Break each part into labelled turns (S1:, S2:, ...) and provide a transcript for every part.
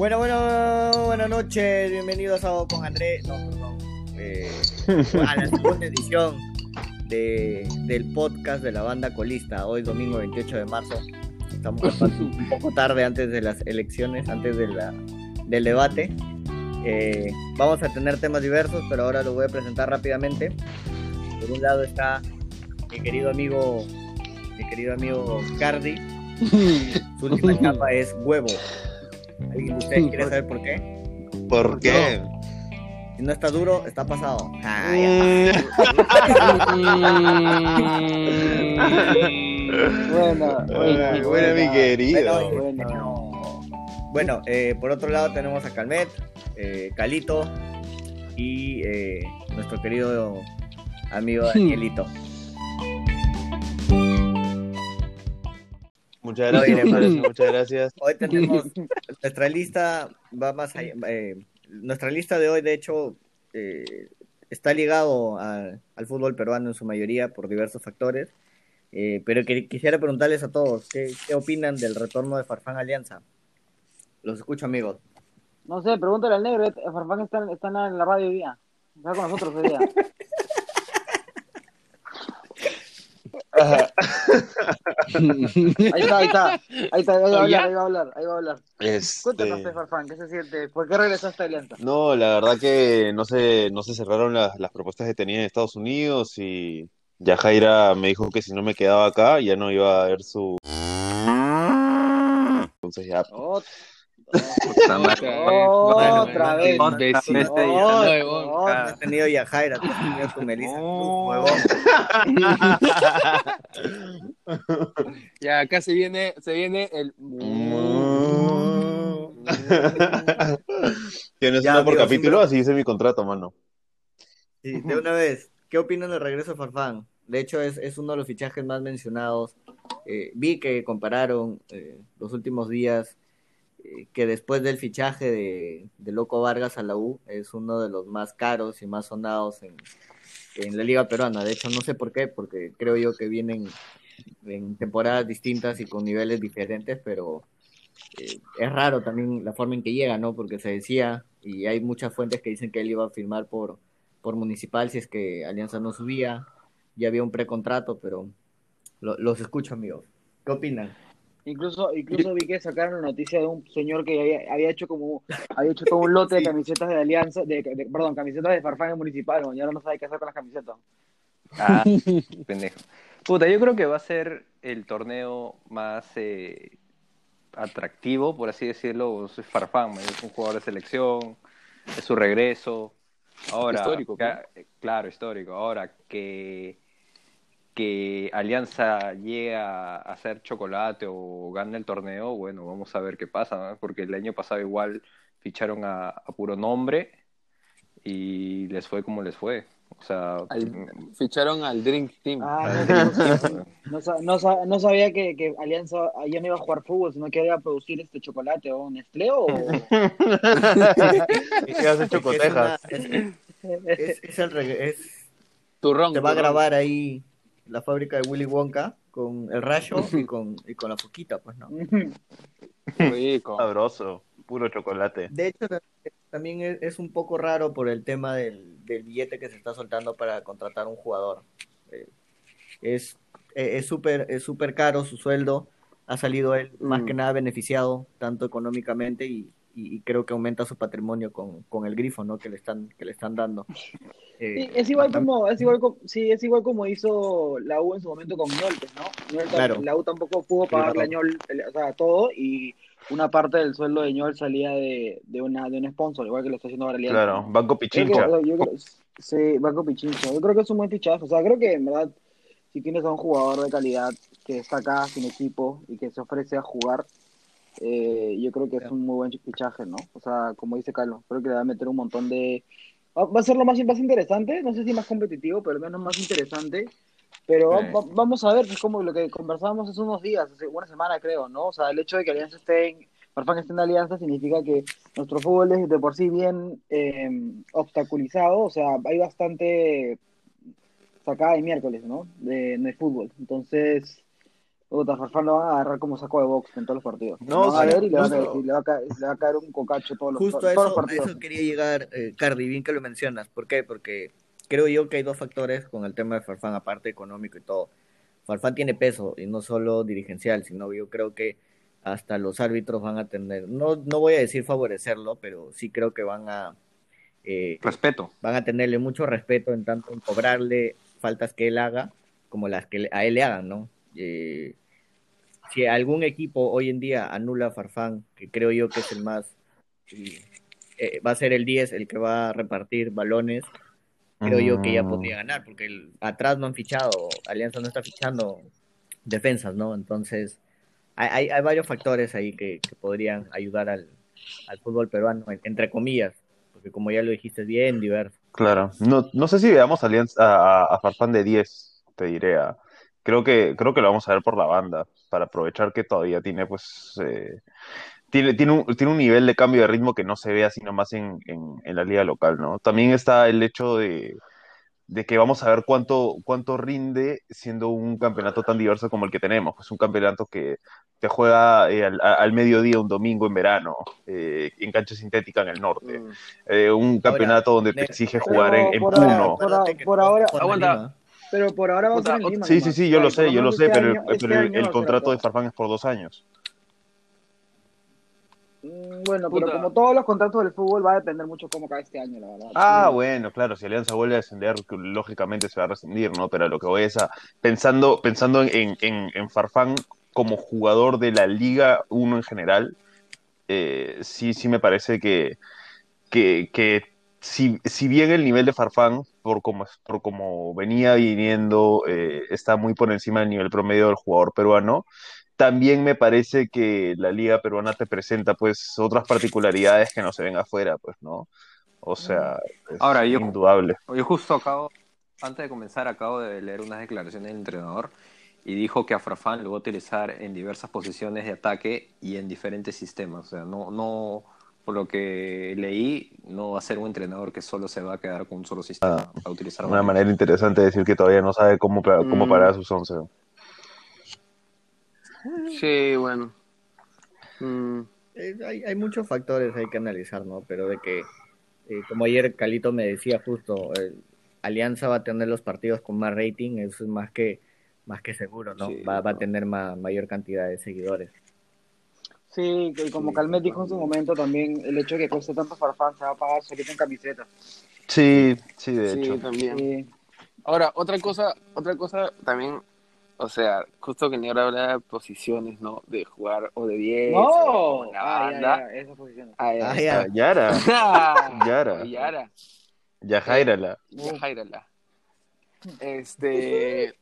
S1: Bueno, bueno, buenas noches, bienvenidos a con Andrés. No, perdón. Eh, a la segunda edición de, del podcast de la banda colista, hoy domingo 28 de marzo. Estamos un poco tarde antes de las elecciones, antes de la, del debate. Eh, vamos a tener temas diversos, pero ahora lo voy a presentar rápidamente. Por un lado está mi querido amigo, mi querido amigo Cardi. Su última etapa es huevo. ¿Alguien de ustedes quiere saber por qué?
S2: ¿Por qué?
S1: Si no está duro, está pasado. Ah,
S3: Buena, buena,
S2: Buena, mi querido.
S1: Bueno,
S3: Bueno.
S1: Bueno, eh, por otro lado tenemos a Calmet, eh, Calito y eh, nuestro querido amigo Danielito.
S2: Muchas gracias,
S1: Oye,
S2: Marcio, muchas gracias.
S1: Hoy tenemos nuestra lista, va más allá, eh, nuestra lista de hoy de hecho eh, está ligado a- al fútbol peruano en su mayoría por diversos factores, eh, pero que- quisiera preguntarles a todos, ¿qué, qué opinan del retorno de Farfán Alianza? Los escucho amigos.
S3: No sé, pregúntale al negro. eh, Farfán está, está en la radio hoy día. Está con nosotros hoy día. Ahí está, ahí está. Ahí está, ahí va a hablar, ahí va a hablar, ahí va a hablar.
S2: Este,
S3: Cuéntanos, Farfán, ¿qué se siente? ¿Por qué regresaste a Alianza?
S2: no, la verdad que no se, no se cerraron las, las propuestas que tenía en Estados Unidos y ya Jaira me dijo que si no me quedaba acá ya no iba a ver su... Entonces ya,
S4: Puta madre.
S3: Otra vez.
S1: Bueno,
S4: Imbécil.
S1: Este,
S3: Ot-
S4: ya,
S3: ot-
S1: Tú has tenido Yajaira, tú has tenido tu Melissa, huevón.
S4: Ya, acá se viene, se viene el.
S2: Tienes
S1: Ya,
S2: uno por
S1: amigo,
S2: capítulo, así dice mi contrato, mano.
S1: Sí, de una vez, ¿qué opinan del regreso de Farfán? De hecho, es, es uno de los fichajes más mencionados. Eh, vi que compararon eh, los últimos días que después del fichaje de, de Loco Vargas a la U es uno de los más caros y más sonados en, en la Liga Peruana. De hecho, no sé por qué, porque creo yo que vienen en temporadas distintas y con niveles diferentes, pero eh, es raro también la forma en que llega, ¿no? Porque se decía, y hay muchas fuentes que dicen que él iba a firmar por, por Municipal si es que Alianza no subía, ya había un precontrato, pero lo- los escucho, amigos. ¿Qué opinan?
S3: Incluso, incluso vi que sacaron la noticia de un señor que había, había hecho como había hecho como un lote de camisetas de Alianza, de, de- perdón, camisetas de Farfán en Municipal, y ahora no sabe qué hacer con las camisetas.
S4: Ah, pendejo. Puta, yo creo que va a ser el torneo más eh, atractivo, por así decirlo. Es Farfán, es un jugador de selección, es su regreso. Ahora,
S5: Histórico,
S4: claro, histórico. Ahora que, que Alianza llegue a hacer chocolate o gane el torneo, bueno, vamos a ver qué pasa, ¿no? Porque el año pasado igual ficharon a, a puro nombre y les fue como les fue. O sea,
S5: Al- ficharon al Drink Team.
S3: Ah, no, no, no sabía que, que Alianza ya no iba a jugar fútbol, sino que iba a producir este chocolate o Nestlé o
S2: ¿Y qué hace chocotejas?
S1: Es, una- es- es- es el reg- es-
S5: Turrón.
S1: te va a grabar ahí la fábrica de Willy Wonka con el rayo y con, y con la foquita, pues, ¿no?
S5: Rico.
S2: Sabroso, puro chocolate.
S1: De hecho, también es, es un poco raro por el tema del, del billete que se está soltando para contratar un jugador. Eh, es eh, es súper es súper caro su sueldo. Ha salido él más
S5: Mm.
S1: que nada beneficiado, tanto económicamente y, y- y creo que aumenta su patrimonio con, con el grifo, ¿no? Que le están, que le están dando. Eh,
S3: Sí, es igual
S1: bastante-
S3: como, es igual como, sí, es igual como hizo la U en su momento con Ñol, ¿no? Ñol
S1: Claro.
S3: La U tampoco pudo pagarle a Ñol, el- o sea, todo, y una parte del sueldo de Ñol salía de, de una, de un sponsor, igual que lo está haciendo ahora.
S2: Claro, Banco
S3: Creo que-
S2: Pichincha.
S3: yo creo- sí, Banco Pichincha. Yo creo que es un buen fichaje. O sea, creo que en verdad, si tienes a un jugador de calidad que está acá sin equipo y que se ofrece a jugar, eh, yo creo que es un muy buen fichaje, ¿no? O sea, como dice Carlos, creo que le va a meter un montón de. Va a ser lo más, más interesante, no sé si más competitivo, pero al menos más interesante. Pero
S4: Sí.
S3: va- vamos a ver, es como lo que conversábamos hace unos días, hace una semana creo, ¿no? O sea, el hecho de que Alianza esté en, Farfán esté en Alianza significa que nuestro fútbol es de por sí bien eh, obstaculizado, o sea, hay bastante sacada de miércoles, ¿no? De, de fútbol. Entonces, Puta, Farfán lo van a agarrar como saco de box en todos los partidos.
S2: No,
S3: Lo van a ver y le, van a,
S1: justo-
S3: y le va a caer, le va a caer un cocacho todos los,
S1: Justo a
S3: todos
S1: eso,
S3: los partidos.
S1: eso quería llegar, eh, Cardi, bien que lo mencionas. ¿Por qué? Porque creo yo que hay dos factores con el tema de Farfán, aparte económico y todo. Farfán tiene peso, y no solo dirigencial, sino yo creo que hasta los árbitros van a tener, no, no voy a decir favorecerlo, pero sí creo que van a, eh,
S4: Respeto.
S1: van a tenerle mucho respeto en tanto en cobrarle faltas que él haga como las que le- a él le hagan, ¿no? Eh, si algún equipo hoy en día anula a Farfán, que creo yo que es el más, eh, va a ser el 10 el que va a repartir balones, creo yo que ya
S2: Mm.
S1: podría ganar, porque el- atrás no han fichado, Alianza no está fichando defensas, ¿no? Entonces, hay, hay, varios factores ahí que, que podrían ayudar al, al fútbol peruano, en- entre comillas, porque como ya lo dijiste, es bien diverso.
S2: Claro, no, no sé si veamos alianza, a, a- a Farfán de 10, te diré. ah. Creo que, creo que lo vamos a ver por la banda, para aprovechar que todavía tiene, pues, eh, tiene, tiene un, tiene un nivel de cambio de ritmo que no se ve así nomás en, en, en la liga local, ¿no? También está el hecho de, de que vamos a ver cuánto, cuánto rinde siendo un campeonato tan diverso como el que tenemos. Pues un campeonato que te juega eh, al, a- al mediodía un domingo en verano, eh, en cancha sintética en el norte.
S5: Mm.
S2: Eh, un campeonato donde te exige jugar en, en
S3: por
S2: Puno.
S3: ahora- por ahora- por ahora-
S5: Aguanta.
S3: Pero por ahora va a ser en
S5: Puta,
S3: Lima.
S2: Sí, sí, sí, yo lo sé, yo lo sé,
S3: este
S2: pero, el-
S3: este
S2: pero el, contrato de. Farfán es por dos años.
S3: Mm, Bueno, pero
S5: Puta.
S3: como todos los contratos del fútbol va a depender mucho cómo cae este año, la verdad.
S2: Ah,
S3: Sí.
S2: bueno, claro, si Alianza vuelve a descender, que lógicamente se va a rescindir, ¿no? Pero a lo que voy es a, pensando, pensando en, en, en Farfán como jugador de la Liga 1 en general, eh, sí, sí me parece que, que, que si, si bien el nivel de Farfán, por como, por como venía viniendo, eh, está muy por encima del nivel promedio del jugador peruano, también me parece que la liga peruana te presenta pues otras particularidades que no se ven afuera, pues, ¿no? O sea, es
S4: Ahora, yo-
S2: indudable.
S4: Yo justo acabo, antes de comenzar, acabo de leer unas declaraciones del entrenador y dijo que a Farfán lo va a utilizar en diversas posiciones de ataque y en diferentes sistemas. O sea, no, no, por lo que leí, no va a ser un entrenador que solo se va a quedar con un solo sistema. va a utilizar
S2: Una manera interesante de decir que todavía no sabe cómo, cómo
S5: Mm.
S2: parar a sus once.
S5: Sí, bueno. Mm,
S1: Eh, hay, hay muchos factores hay que analizar, ¿no? Pero de que, eh, como ayer Calito me decía justo, eh, Alianza va a tener los partidos con más rating, eso es más que, más que seguro, ¿no?
S5: Sí,
S1: va, va a tener ma- mayor cantidad de seguidores.
S3: Sí, y como
S5: Sí,
S3: Calmet dijo en su momento también, el hecho de que cueste tanto Farfán se va a pagar solito en camiseta.
S2: Sí, sí, de
S5: sí,
S2: hecho.
S5: también.
S3: Sí.
S5: Ahora, otra cosa, otra cosa también, o sea, justo que Negro habla de posiciones, ¿no? De jugar o de 10 o
S3: No,
S5: la
S3: ah, ya,
S5: banda.
S3: ya, esas posiciones.
S5: Ah, ya.
S1: Ah, ya.
S2: Ah, Yara, Yara.
S5: Yara.
S2: ya Jairala.
S5: Ya, Jairala. Este,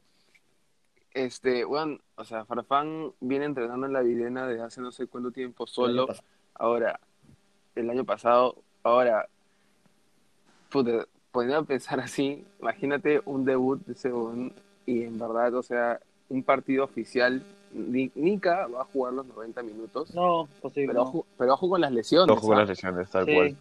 S5: este, bueno, o sea, Farfán viene entrenando en la Videna desde hace no sé cuánto tiempo solo. Ahora, el año pasado, ahora, puta, poniendo a pensar así, imagínate un debut de ese y en verdad, o sea, un partido oficial, Ni- Nika va a jugar los 90 minutos,
S3: No, posible.
S5: pero,
S3: no.
S5: ojo, pero ojo con las lesiones.
S2: Ojo con
S5: ¿ah?
S2: las lesiones, tal
S3: Sí.
S2: cual.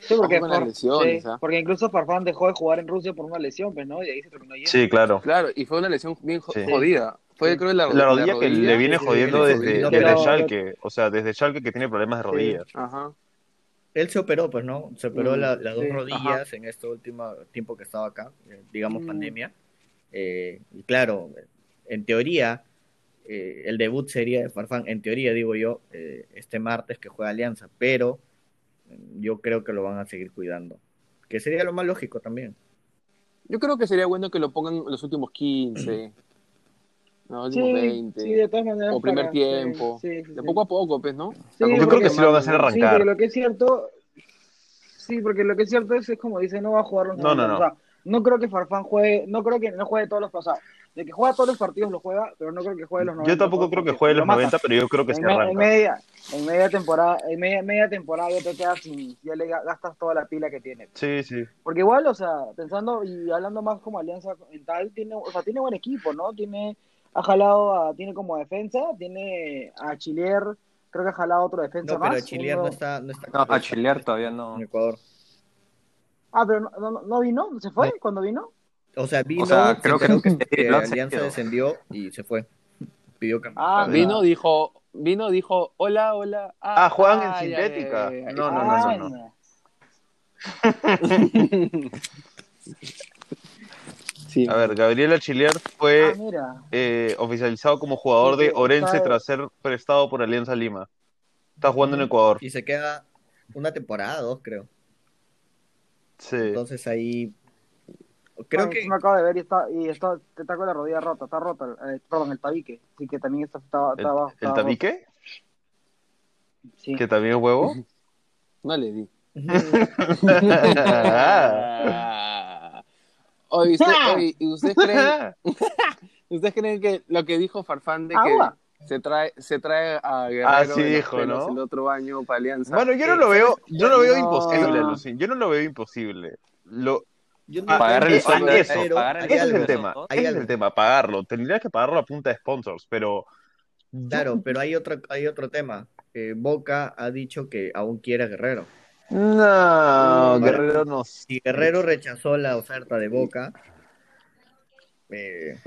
S3: Sí, porque,
S5: Ojo con las
S3: Far-
S5: lesiones,
S3: sí,
S5: ¿ah?
S3: porque incluso Farfán dejó de jugar en Rusia por una lesión, pues, ¿no? Y ahí se terminó yendo.
S2: Sí, claro.
S5: Claro, y fue una lesión bien jo-
S2: Sí.
S5: jodida. Fue,
S3: Sí.
S5: creo, la,
S2: La rodilla que le viene
S3: sí,
S2: jodiendo
S3: sí,
S2: desde,
S3: sí,
S2: desde
S3: pero-
S2: Schalke. O sea, desde Schalke que tiene problemas de
S3: Sí.
S2: rodillas.
S5: Ajá.
S1: Él se operó, pues, ¿no? Se operó
S5: Mm,
S1: la- las dos
S3: sí,
S1: rodillas en este último tiempo que estaba acá, eh, digamos
S3: Mm.
S1: pandemia. Eh, y claro, en teoría, eh, el debut sería de Farfán, en teoría, digo yo, eh, este martes que juega Alianza, pero yo creo que lo van a seguir cuidando. Que sería lo más lógico también.
S5: Yo creo que sería bueno que lo pongan los últimos 15, los
S3: Sí,
S5: últimos 20,
S3: sí, de todas maneras.
S5: o primer
S3: para-
S5: tiempo.
S3: sí, sí, sí,
S5: de
S3: sí.
S5: poco a poco, pues, ¿no?
S3: Sí,
S2: Yo creo que sí lo van a hacer
S3: Sí,
S2: arrancar.
S3: porque lo que es cierto, sí, porque lo que es cierto es, es como dice, no va a jugar los
S2: No, no,
S3: 90,
S2: no.
S3: o sea, no creo que Farfán juegue, no creo que no juegue todos los pasados. De que juega todos los partidos lo juega, pero no creo que juegue los 90.
S2: Yo tampoco creo que juegue
S3: lo
S2: los
S3: mata.
S2: 90, pero yo creo que
S3: en,
S2: se
S3: en media, en media temporada, en media, media temporada ya te quedas sin, ya le ga- gastas toda la pila que tiene.
S2: Sí, sí.
S3: Porque igual, o sea, pensando y hablando más como alianza en tal, tiene, o sea, tiene buen equipo, ¿no? Tiene, ha jalado a, tiene como defensa, tiene a Chilier, creo que ha jalado otro defensa
S1: No,
S3: más.
S1: pero Chilier
S3: uno-
S1: no está, no está
S4: No, a chilear todavía no.
S1: en Ecuador.
S3: Ah, pero no, no, no vino, ¿se fue? ¿Cuándo vino?
S1: O sea, vino,
S4: O sea,
S1: se
S4: creo que-
S1: que, que Alianza descendió y se fue. pidió cambio.
S3: Ah.
S5: Vino, dijo, vino, dijo, hola, hola.
S2: Ah, juegan en sintética.
S5: ya, ya, ya.
S2: No, no, no,
S3: Ah,
S2: no, no.
S3: no.
S5: Sí.
S2: A ver, Gabriel Achillier fue
S3: Ah,
S2: eh, oficializado como jugador
S3: Sí,
S2: de Orense tras ser prestado por Alianza Lima. Está jugando en Ecuador.
S1: Y se queda una temporada, dos, creo.
S2: Sí.
S1: Entonces ahí. Creo
S3: Ah,
S1: que.
S3: me acabo de ver y está, y está, está con la rodilla rota, está rota, eh, perdón, el tabique, así que también está, está,
S2: ¿El,
S3: está,
S2: el tabique?
S3: Sí.
S2: ¿Que también es huevo?
S5: No le di.
S2: Ah.
S5: Oye, usted- oye, ¿y ustedes creen, ¿ustedes creen que lo que dijo Farfán de que
S3: Agua.
S5: se trae, se trae a Guerrero
S2: Ah, sí
S5: de los
S2: dijo, ¿no?
S5: el otro año para Alianza?
S2: Bueno, yo no lo veo, yo no lo veo
S3: No.
S2: imposible, Lucín. Yo no lo veo imposible. Lo,
S1: Yo
S2: Ah,
S4: pagar el sueldo,
S2: eso,
S1: pero
S4: pagar el
S2: ese es
S1: algo,
S2: el tema.
S4: ¿no?
S2: Ese es el tema, pagarlo. Tendrías que pagarlo a punta de sponsors, pero
S1: Claro, pero hay otro, hay otro tema. Eh, Boca ha dicho que aún quiere a Guerrero.
S2: no, Guerrero no.
S1: Si Guerrero rechazó la oferta de Boca, eh,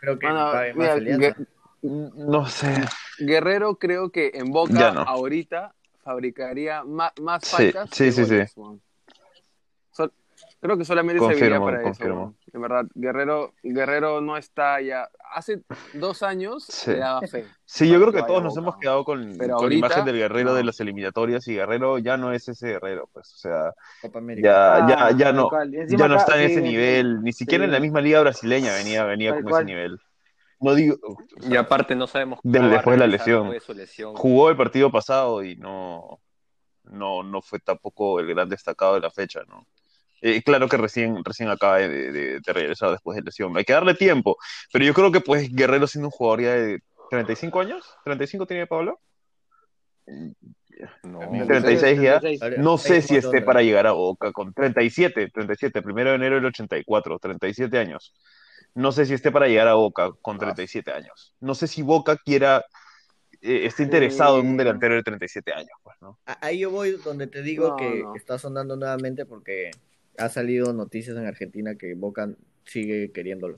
S1: creo que
S5: Bueno,
S1: pague más
S5: mira,
S2: No sé.
S5: Guerrero creo que en Boca
S2: no.
S5: ahorita fabricaría más, más
S2: Sí,
S5: faltas
S2: sí, sí,
S5: creo que solamente
S2: Confirmo,
S5: serviría para
S2: confirmo.
S5: eso. En verdad, Guerrero, Guerrero no está ya. Hace dos años
S2: Sí.
S5: daba fe.
S2: Sí, yo creo que todos nos
S5: Boca.
S2: hemos quedado con,
S5: Pero
S2: con la imagen del Guerrero
S5: no.
S2: de las eliminatorias y Guerrero ya no es ese Guerrero, pues, o sea,
S1: Copa América.
S2: ya,
S3: Ah,
S2: ya, ya no, ya no
S3: acá-
S2: está en ese
S3: sí,
S2: nivel, ni siquiera
S3: sí.
S2: en la misma liga brasileña venía, venía con ese nivel. No digo,
S4: Y aparte no sabemos a
S2: después de la lesión.
S4: de su lesión.
S2: jugó el partido pasado y no, no, no fue tampoco el gran destacado de la fecha, ¿no? Eh, claro que recién, recién acaba de, de- de regresar después de lesión. Hay que darle tiempo, pero yo creo que pues Guerrero siendo un jugador ya de 35 años, ¿35 tiene Pablo?
S4: No.
S2: 36 ya.
S3: 36.
S1: Ahora,
S2: No sé si esté para llegar a Boca con 37, 37, primero de enero del 84, 37 años. No sé si esté para llegar a Boca con 37 años. No sé si Boca quiera, eh, esté interesado en un
S3: Sí.
S2: delantero de 37 años, pues, ¿no?
S1: Ahí yo voy donde te digo
S5: No,
S1: que
S5: no.
S1: está sonando nuevamente porque ha salido noticias en Argentina que Boca sigue queriéndolo.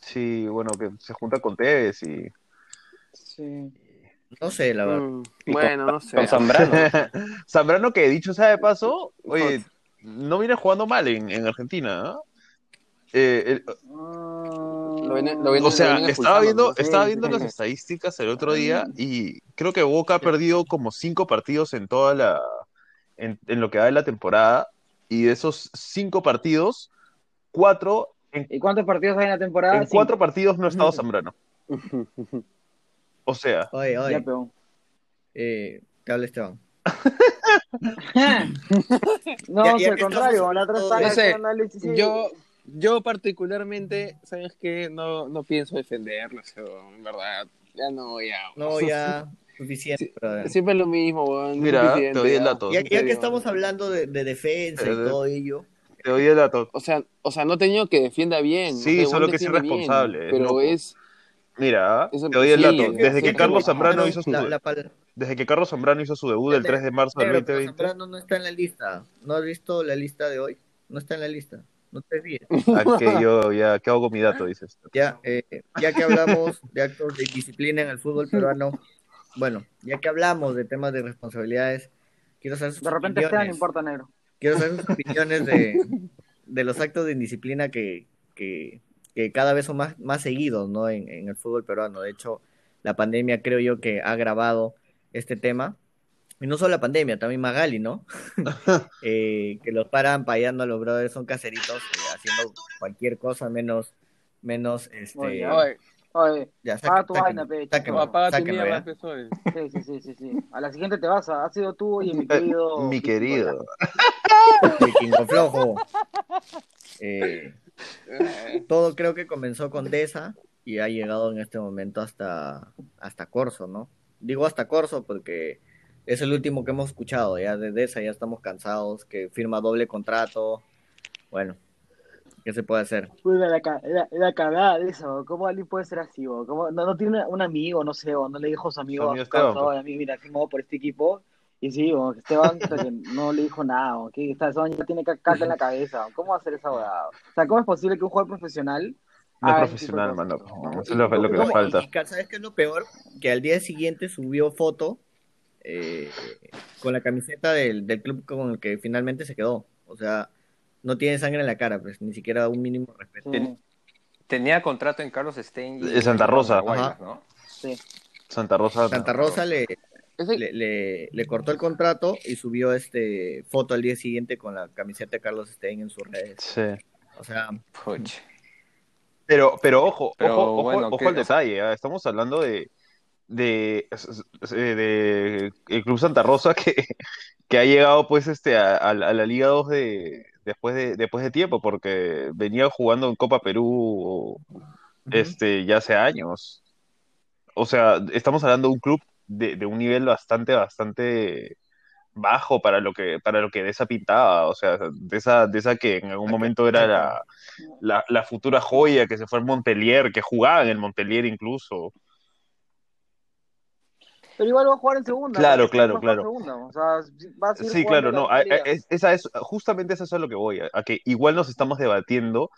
S2: Sí, bueno, que se junta con Tevez y...
S3: Sí.
S1: No sé, la verdad.
S5: Mm, bueno, no sé.
S4: Con Zambrano.
S2: Zambrano, que dicho sea de paso, oye, no viene jugando mal en, en Argentina, ¿no? Eh, el-
S5: Lo viene- lo viene-
S2: o sea, estaba viendo, estaba viendo
S3: sí.
S2: las estadísticas el otro día y creo que Boca ha perdido como cinco partidos en toda la, en, en lo que va de la temporada y de esos cinco partidos, cuatro, en,
S3: ¿Y cuántos partidos hay en la temporada?
S2: en cuatro partidos no ha estado Zambrano. O sea,
S1: Oye,
S3: Ya,
S1: oye,
S3: peón.
S1: eh, te habla Esteban.
S3: No,
S1: Ya- ya
S3: al contrario,
S1: estamos
S3: la otra
S5: No sé,
S3: análisis, sí.
S5: Yo, yo particularmente, ¿sabes qué? No, no pienso defenderlo, en verdad. Ya no, ya.
S1: No, ya, suficiente. Brother.
S5: Siempre es lo mismo, weón.
S2: Mira,
S5: suficiente,
S2: te doy el
S5: ya.
S2: dato.
S1: Ya, ya que estamos hablando de, de defensa y todo ello,
S2: te doy el dato.
S5: O sea, o sea, no he tenido que defienda bien.
S2: Sí,
S5: o sea,
S2: solo que es
S5: bien,
S2: irresponsable, es
S5: pero es.
S2: Mira, te doy el
S5: sí,
S2: dato.
S5: es-
S2: Desde
S5: es
S2: que
S5: que
S2: Carlos Zambrano hizo su,
S1: la, la pal-
S2: desde que Carlos Zambrano hizo su debut el 3 de marzo del
S1: Negro, pero
S2: 2020.
S1: Zambrano no está en la lista. ¿No has visto la lista de hoy? No está en la lista. No te desvíes.
S2: ¿A que yo ya qué hago con mi dato, dices?
S1: Ya, eh, ya que hablamos de actos de disciplina en el fútbol peruano, bueno, ya que hablamos de temas de responsabilidades, quiero saber sus
S3: De repente
S1: opiniones.
S3: importa, negro.
S1: Quiero saber sus opiniones de, de los actos de indisciplina que, que, que cada vez son más, más seguidos ¿no? en, en el fútbol peruano. De hecho, la pandemia creo yo que ha agravado este tema. Y no solo la pandemia, también Magali, ¿no? Eh, que los paran payando a los brothers, son caseritos eh, haciendo cualquier cosa menos, menos, este...
S3: Oye,
S5: Oye,
S3: Oye,
S1: ya,
S3: paga tu vaina, pe,
S5: apaga tu mierda,
S3: sí, sí, sí, sí, sí. A la siguiente te vas, a, ha sido tú y mi querido.
S2: Mi querido.
S1: El Kingo Flojo. Eh, todo creo que comenzó con Deza y ha llegado en este momento hasta, hasta Corso, ¿no? Digo hasta Corso porque es el último que hemos escuchado, ya de Deza ya estamos cansados, que firma doble contrato. Bueno, ¿qué se puede hacer?
S3: La, ca- la, la cagada de eso, ¿cómo alguien puede ser así? bo? ¿Cómo, no, no tiene un amigo, no sé, o no le dijo a su amigo,
S2: Esteban, pues.
S3: "Oye, amigo, mira, firmado por este equipo, y sí, bo, que Esteban o sea, que no le dijo nada, o que esta Esteban ya tiene ca- caca en la cabeza, bo. ¿cómo va a ser esa abogada? O sea, ¿cómo es posible que un jugador profesional
S2: No es
S3: Ah,
S2: profesional,
S3: sí,
S2: mano. Eso es lo, lo que
S1: No,
S2: le falta.
S1: y ¿Sabes qué es lo peor? Que al día siguiente subió foto eh, con la camiseta del, del club con el que finalmente se quedó. O sea, no tiene sangre en la cara, pues ni siquiera un mínimo respeto.
S3: Sí,
S4: Tenía contrato en Carlos Stein
S2: De Santa Rosa.
S4: ¿no?
S3: sí.
S2: Santa Rosa.
S1: Santa Rosa le, le, le- le cortó el contrato y subió este foto al día siguiente con la camiseta de Carlos Stein en sus redes.
S2: Sí.
S1: O sea,
S4: Puch.
S2: Pero, pero ojo,
S4: Pero
S2: ojo, ojo,
S4: bueno,
S2: ojo
S4: ¿qué-
S2: al detalle. ¿ah? Estamos hablando de, de, de, el Club Santa Rosa que, que ha llegado pues este a, a la a la Liga 2 de, después de, después de tiempo, porque venía jugando en Copa Perú este, ya hace años. O sea, estamos hablando de un club de, de un nivel bastante, bastante bajo para lo que, para lo que de esa pintaba, o sea, de esa, de esa que en algún momento era la, la, la futura joya que se fue al Montpellier, que jugaba en el Montpellier incluso.
S3: Pero igual va a jugar en segunda.
S2: Claro, claro, claro.
S3: en segunda, O sea, va a seguir
S2: Sí, claro, no,
S3: la
S2: a- a- es- esa es, justamente eso es a lo que voy, a, a que igual nos estamos debatiendo,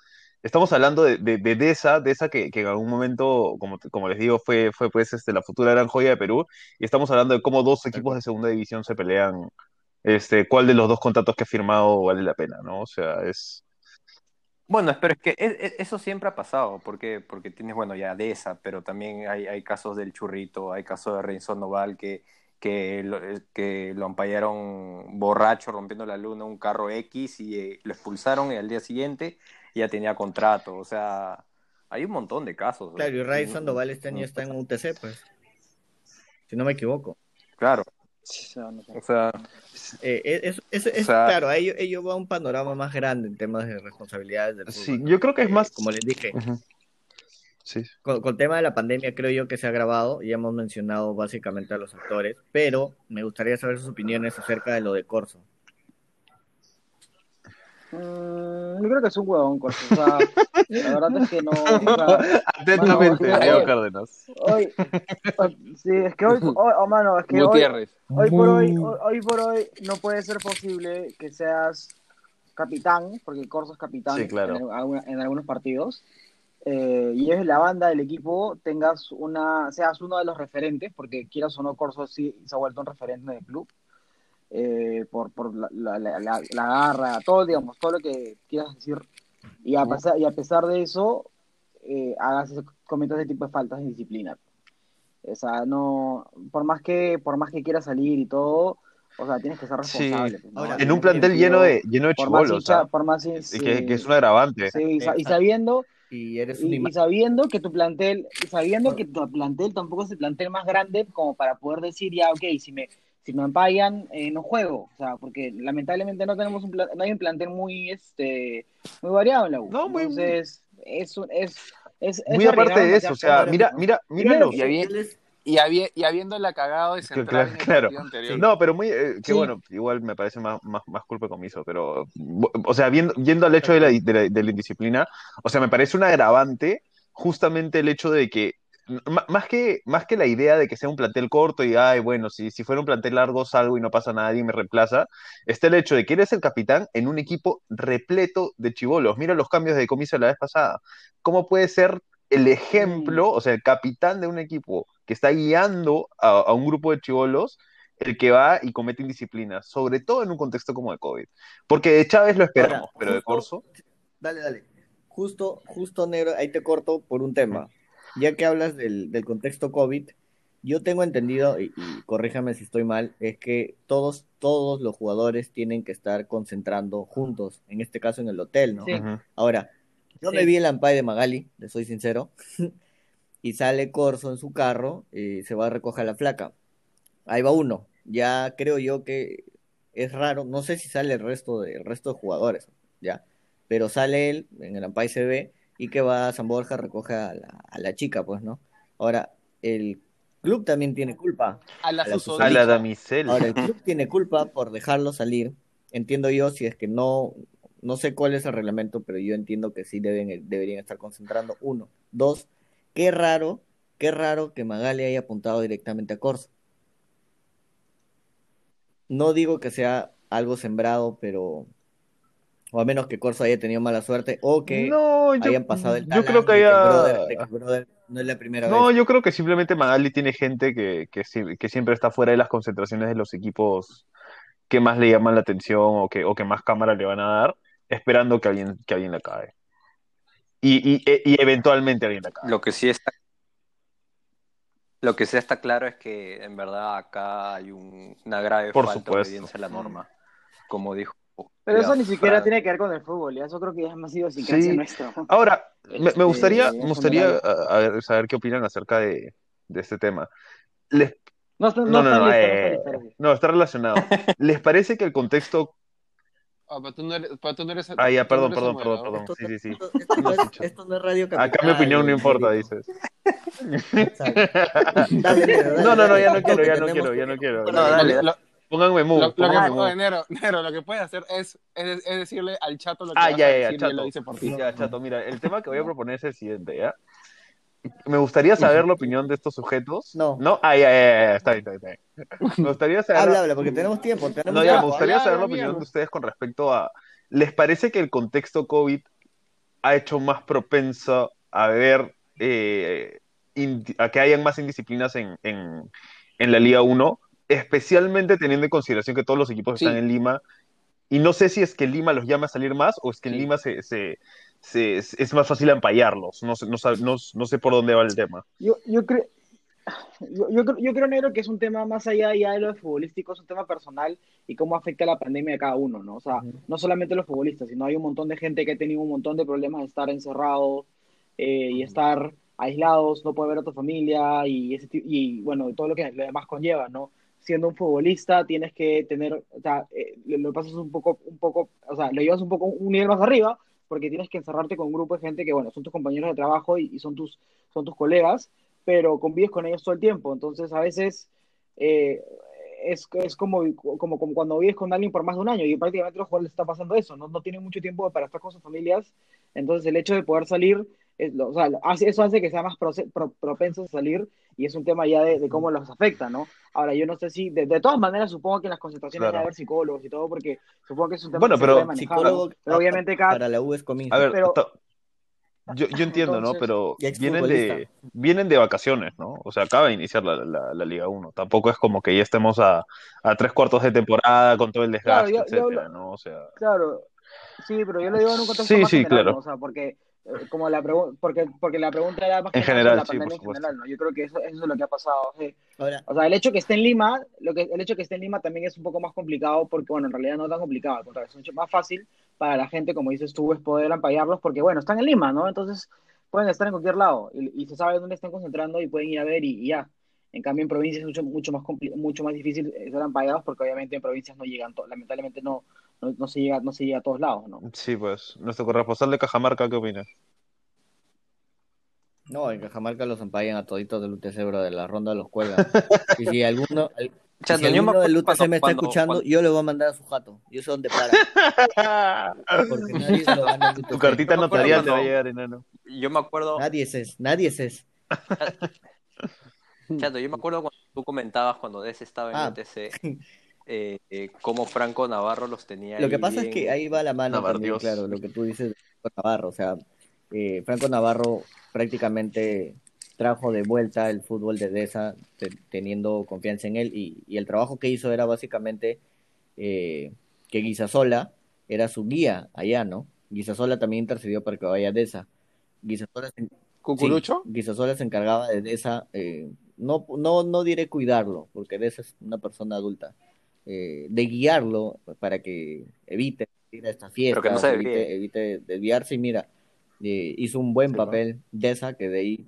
S2: estamos hablando de, de, de, de esa, de esa que, que en algún momento, como, como les digo, fue, fue pues este, la futura gran joya de Perú, y estamos hablando de cómo dos equipos de segunda división se pelean, este, cuál de los dos contratos que ha firmado vale la pena, ¿no? O sea, es...
S4: Bueno, pero es que e- e- eso siempre ha pasado, porque, porque tienes, bueno, ya de esa, pero también hay, hay casos del Churrito, hay casos de Reinson Noval que, que, lo, eh, que lo ampallaron borracho rompiendo la luna, un carro X, y eh, lo expulsaron y al día siguiente ya tenía contrato, o sea, hay un montón de casos.
S1: claro, y. Ray Sandoval este año está en UTC, pues. Si no me equivoco.
S4: Claro,
S3: O sea,
S4: sea,
S1: Eh, es, es- es-
S4: O sea-
S1: claro, ello, ello va a un panorama más grande en temas de responsabilidades del
S2: Sí,
S1: fútbol.
S2: yo creo que es
S1: Eh,
S2: más...
S1: Como les dije.
S2: Sí,
S1: con, con el tema de la pandemia creo yo que se ha grabado, ya hemos mencionado básicamente a los actores, pero me gustaría saber sus opiniones acerca de lo de Corso.
S3: Mm, yo creo que es un huevón, Corso. O sea, la verdad es que no. O sea,
S2: atentamente,
S3: Mano,
S2: Leo
S3: oye.
S2: Cárdenas.
S3: hoy, sí, es que hoy, hoy oh, mano, es que hoy, por hoy, hoy, hoy por hoy no puede ser posible que seas capitán, porque Corso es capitán
S2: Sí, claro.
S3: en algunos partidos, eh, y es la banda del equipo, tengas una, seas uno de los referentes, porque quieras o no, Corso sí se ha vuelto un referente del club, eh, por, por la, la, la, la- la garra, todo, digamos, todo lo que quieras decir, y a, pesar, y a pesar de eso, eh, hagas, ese- cometas ese tipo de faltas de disciplina. O sea, no, por más que, por más que quieras salir y todo, o sea, tienes que ser
S2: Sí.
S3: responsable. pues, ¿no?
S1: Ahora,
S2: En un plantel
S3: sentido,
S2: lleno de, lleno de
S3: por más
S2: chibolos,
S3: hincha-
S2: ¿ah?
S3: por más
S2: Y que,
S3: sí,
S2: que es un agravante.
S3: sí, y, sa- y
S1: Exacto.
S3: sabiendo,
S1: Y eres
S3: y, y sabiendo que tu plantel, y sabiendo que tu plantel tampoco es el plantel más grande como para poder decir ya, ok, si me, si me ampayan, eh, no juego, o sea, porque lamentablemente no tenemos un plan- no hay un plantel muy, este, muy variado en la U.
S2: No, muy-
S3: Entonces, es, un- es, es, es
S2: Muy aparte de eso, o sea, mira, mira, mira
S5: Y, y, había- y habiéndola cagado de central
S2: Claro,
S5: en el
S2: claro.
S5: partido anterior.
S2: No, pero muy, eh, que
S3: Sí.
S2: bueno, igual me parece más, más, más culpa comiso, pero, o sea, viendo, yendo al hecho de la, de, la, de la indisciplina, o sea, me parece un agravante justamente el hecho de que, más que, más que la idea de que sea un plantel corto y, ay, bueno, si, si fuera un plantel largo salgo y no pasa nada y me reemplaza, está el hecho de que eres el capitán en un equipo repleto de chivolos. Mira los cambios de comiso la vez pasada. ¿Cómo puede ser el ejemplo, o sea, el capitán de un equipo que está guiando a, a un grupo de chivolos, el que va y comete indisciplina, sobre todo en un contexto como de COVID. Porque de Chávez lo esperamos,
S1: Ahora,
S2: pero de Corso,
S1: Dale, dale. Justo, justo, negro, ahí te corto por un tema. Ya que hablas del, del contexto COVID, yo tengo entendido, y, y corríjame si estoy mal, es que todos, todos los jugadores tienen que estar concentrando juntos, en este caso en el hotel, ¿no?
S3: Sí.
S1: Ahora, yo
S3: Sí.
S1: me vi el ampay de Magali, le soy sincero, y sale Corso en su carro y se va a recoger a la flaca. Ahí va uno. Ya creo yo que es raro, no sé si sale el resto de, el resto de jugadores, ya, pero sale él, en el ampay se ve, y que va a San Borja, recoge a la, a la chica, pues, ¿no? Ahora, el club también tiene culpa.
S5: A la
S1: a la
S2: a
S5: susodicha.
S2: la damisela.
S1: Ahora, el club tiene culpa por dejarlo salir. Entiendo yo, si es que no, no sé cuál es el reglamento, pero yo entiendo que sí deben, deberían estar concentrando. Uno. Dos, qué raro, qué raro que Magali haya apuntado directamente a Corso. No digo que sea algo sembrado, pero, o a menos que Corso haya tenido mala suerte, o que
S2: No, yo,
S1: hayan pasado el
S2: yo
S1: talán
S2: creo que haya...
S1: brother- brother no es la primera
S2: No,
S1: vez.
S2: yo creo que simplemente Magali tiene gente que, que, sie- que siempre está fuera de las concentraciones de los equipos que más le llaman la atención o que, o que más cámara le van a dar, esperando que alguien, que alguien la cae. Y, y, e- y eventualmente alguien la cae.
S4: Lo que sí está, lo que sí está claro es que en verdad acá hay un- una grave
S2: Por
S4: falta de obediencia a la norma, como dijo.
S3: Pero eso ni siquiera tiene que ver con el fútbol, ya eso creo que ya es más idiosincrasia
S2: Sí.
S3: nuestra.
S2: Ahora, me, me
S3: Este,
S2: gustaría, me gustaría a- a ver, saber qué opinan acerca de, de este tema. Les-
S3: No, está- no,
S2: no, no,
S3: está
S2: no,
S3: listo, no
S2: eh,
S3: está
S2: no, está relacionado. ¿Les parece que el contexto...
S5: Ah, pero tú no eres, pero tú no eres-
S2: Ah, ya,
S5: tú no
S2: perdón,
S5: eres
S2: perdón, perdón,
S1: Esto,
S2: perdón. Sí, sí, sí.
S1: esto- esto no es, esto no es radio
S2: Acá mi
S1: capital,
S2: opinión no importa,
S1: Federico.
S2: dices.
S1: Dale, Nero, dale,
S2: No, no, no,
S1: dale,
S2: ya no quiero, ya no quiero, ya no quiero.
S1: Bueno,
S2: No,
S1: dale,
S5: Lo-
S2: Pónganme move,
S5: Lo, lo que,
S2: pónganme
S5: oye. Nero, Nero, lo que puedes hacer es, es, es decirle al chato lo que
S2: Ah,
S5: vas
S2: ya,
S5: a
S2: ya, ya,
S5: y
S2: chato.
S5: lo dice por ti.
S2: Ya, chato, mira, el tema que voy a proponer es el siguiente, ¿ya? Me gustaría saber la opinión de estos sujetos.
S1: No.
S2: ¿No? Ah, ya, ya, ya, está bien, está bien, está bien. Me gustaría saber...
S1: Habla, habla, porque tenemos tiempo. Tenemos
S2: No, ya, me gustaría
S5: habla,
S2: saber la opinión de ustedes con respecto a... ¿Les parece que el contexto COVID ha hecho más propenso a ver... eh, a que hayan más indisciplinas en, en, en la Liga 1? Especialmente teniendo en consideración que todos los equipos
S5: Sí.
S2: están en Lima. Y no sé si es que Lima los llama a salir más o es que en
S5: Sí.
S2: Lima se, se, se- es más fácil empallarlos. No sé, no, no, no sé por dónde va el tema.
S3: Yo, yo creo. Yo, yo, creo- yo creo, Negro, que es un tema más allá ya de lo de futbolístico, es un tema personal y cómo afecta la pandemia a cada uno, ¿no? O sea, no solamente los futbolistas, sino hay un montón de gente que ha tenido un montón de problemas de estar encerrado eh, y estar aislados, no poder ver a tu familia y, ese, y bueno, todo lo que lo demás conlleva, ¿no? Siendo un futbolista tienes que tener, o sea, eh, lo, pasas un poco, un poco, o sea, lo llevas un poco un nivel más arriba porque tienes que encerrarte con un grupo de gente que, bueno, son tus compañeros de trabajo y, y son tus, son tus colegas, pero convives con ellos todo el tiempo, entonces a veces eh, es, es como, como, como cuando vives con alguien por más de un año y prácticamente a los jugadores les está pasando eso, no, no tienen mucho tiempo para estar con sus familias, entonces el hecho de poder salir, es lo- o sea, hace- eso hace que sea más proce- pro- propensos a salir y es un tema ya de, de cómo los afecta, ¿no? Ahora, yo no sé si, de, de todas maneras, supongo que en las concentraciones
S2: Claro.
S3: va a haber psicólogos y todo, porque supongo que es un tema
S2: Bueno,
S3: que se
S2: pero
S3: puede manejar, ¿no?
S1: Psicólogo
S3: pero obviamente cada...
S1: para la U es comienzo.
S2: A ver,
S3: Pero-
S2: yo, yo entiendo, ¿no?
S3: Entonces-
S2: Pero
S1: Y
S2: vienen de, vienen de vacaciones, ¿no? O sea, acaba de iniciar la, la, la Liga 1. Tampoco es como que ya estemos a, a tres cuartos de temporada con todo el
S3: Claro,
S2: desgaste,
S3: yo- yo
S2: etcétera,
S3: hablo-
S2: ¿no? O sea,
S3: Claro, sí, pero yo lo digo en un contexto
S2: Sí,
S3: más
S2: sí,
S3: general,
S2: claro.
S3: ¿no? O sea, porque como la pregu- porque, porque la pregunta era más que
S2: En general,
S3: la
S2: sí,
S3: pandemia
S2: por
S3: en general, ¿no? Yo creo que eso, eso es lo que ha pasado. sí.
S1: Ahora,
S3: O sea, el hecho que esté en Lima, lo que, el hecho que esté en Lima también es un poco más complicado porque, bueno, en realidad no es tan complicado, al contrario, es mucho más fácil para la gente, como dices tú, es poder ampallarlos porque, bueno, están en Lima, ¿no? Entonces pueden estar en cualquier lado y, y se sabe dónde están concentrando y pueden ir a ver y, y ya. En cambio, en provincias es mucho, mucho, más, mucho más difícil ser ampallados porque obviamente en provincias no llegan, lamentablemente no, no, no se llega, no se llega a todos lados, ¿no?
S2: sí, pues, nuestro corresponsal de Cajamarca, ¿qué opina?
S1: no, en Cajamarca los empayan a toditos del UTC, bro, de la ronda los cuelgan. Y si alguno,
S4: Chato,
S1: si
S4: yo me
S1: alguno del UTC
S4: cuando-
S1: me está
S4: cuando-
S1: escuchando,
S4: cuando-
S1: yo le voy a mandar a su jato. Yo sé dónde para. Porque nadie se lo gana al
S2: Tu
S1: UTC.
S2: cartita notarial te va a llegar, enano.
S4: Yo me acuerdo,
S1: Nadie es es, nadie es es.
S4: Chato, yo me acuerdo cuando tú comentabas cuando Des estaba en
S1: Ah.
S4: UTC, eh, eh, cómo Franco Navarro los tenía
S1: Lo que pasa es que ahí va la mano
S2: Navar
S1: también,
S2: Dios.
S1: claro, lo que tú dices de Franco Navarro. O sea, eh, Franco Navarro prácticamente trajo de vuelta el fútbol de Deza, te- teniendo confianza en él, y, y el trabajo que hizo era básicamente eh, que Guisasola era su guía allá, ¿no? Guisasola también intercedió para que vaya a Deza. Guisasola se,
S5: ¿Cucurucho?
S1: Sí, Guisasola se encargaba de Deza, eh, no, no, no diré cuidarlo, porque Deza es una persona adulta, eh, de guiarlo para que evite ir a
S4: que no se
S1: evite, desviarse y mira, eh, hizo un buen
S2: Sí, ¿no?
S1: papel Deza, que de ahí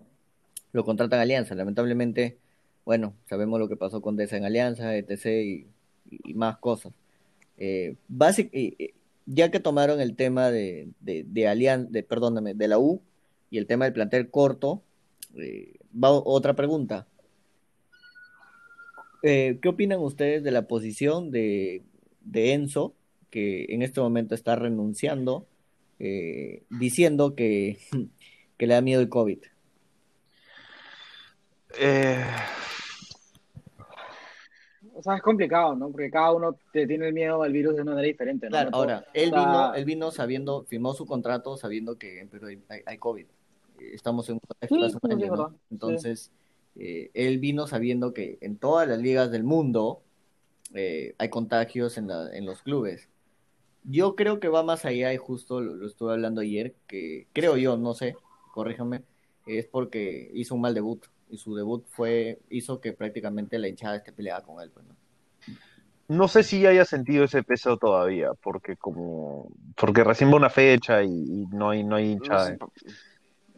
S1: lo contratan a Alianza. Lamentablemente, bueno, sabemos lo que pasó con Deza en Alianza, etc. y, y más cosas. Eh, basic- eh, eh, ya que tomaron el tema de, de, de Alian- de, perdóname, de la U y el tema del plantel corto, va otra pregunta. Eh, ¿qué opinan ustedes de la posición de, de Enzo, que en este momento está renunciando, eh, diciendo que, que le da miedo el COVID?
S2: Eh,
S3: o sea, es complicado, ¿no? Porque cada uno te tiene el miedo al virus de una manera diferente, ¿no?
S1: Claro,
S3: No
S1: ahora, él
S3: o sea,
S1: vino, él vino sabiendo, firmó su contrato sabiendo que en Perú hay, COVID. Estamos en un
S3: Sí, sí,
S1: ¿no?
S3: sí.
S1: Eh, él vino sabiendo que en todas las ligas del mundo eh, hay contagios en, la- en los clubes. Yo creo que va más allá y justo lo, lo estuve hablando ayer, que creo yo, no sé, corríjame, es porque hizo un mal debut y su debut fue hizo que prácticamente la hinchada esté peleada con él, pues, ¿no?
S2: No sé si haya sentido ese peso todavía, porque como porque recién va una fecha y, y no hay no hay
S5: No
S2: hinchada.
S5: sé,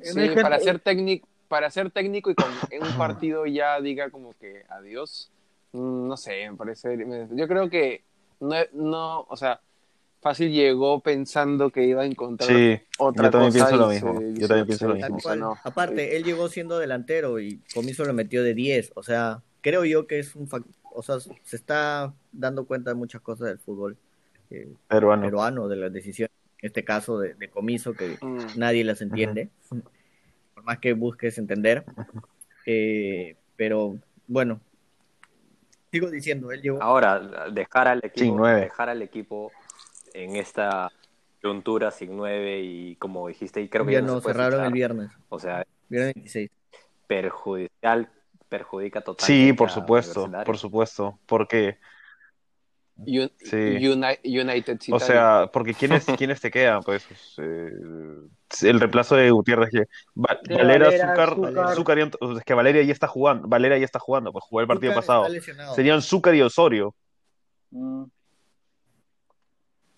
S5: Sí, para ser técnico, para ser técnico y con en un partido ya diga como que adiós, mm, no sé, me parece, me- yo creo que no, no, o sea, fácil llegó pensando que iba a encontrar
S2: Sí,
S5: otra
S2: yo también
S5: cosa
S2: pienso lo mismo,
S5: se-
S2: yo también pienso lo
S5: se-
S2: mismo.
S5: o sea,
S1: cual.
S5: no.
S1: Aparte, él llegó siendo delantero y Comiso lo metió de 10. O sea, creo yo que es un fac- O sea, se está dando cuenta de muchas cosas del fútbol eh,
S2: Peruano.
S1: peruano, de las decisiones. En este caso de, de Comiso, que
S5: Mm.
S1: nadie las entiende. Por más que busques entender. Eh, pero bueno, sigo diciendo, él llegó.
S4: Ahora, dejar al equipo,
S2: Sin nueve.
S4: dejar al equipo en esta coyuntura sin nueve y como dijiste, y creo que
S1: ya
S4: ya no se
S1: cerraron
S4: fichar.
S1: el viernes.
S4: O sea,
S1: Viernes 26.
S4: perjudicial, perjudica totalmente
S2: Sí, por supuesto, por supuesto, porque
S5: Un-
S2: Sí.
S5: Uni- United.
S2: O sea, porque ¿quiénes, ¿quiénes te quedan? Pues eh, el reemplazo de Gutiérrez. Va-
S3: De
S2: Valera,
S3: Valera,
S2: Zúcar,
S3: Zúcar.
S2: Zúcar y- es que Valeria ya está jugando. Valeria ya está jugando, pues jugó el partido
S1: Zúcar
S2: pasado. Serían Zúcar y Osorio.
S3: Mm.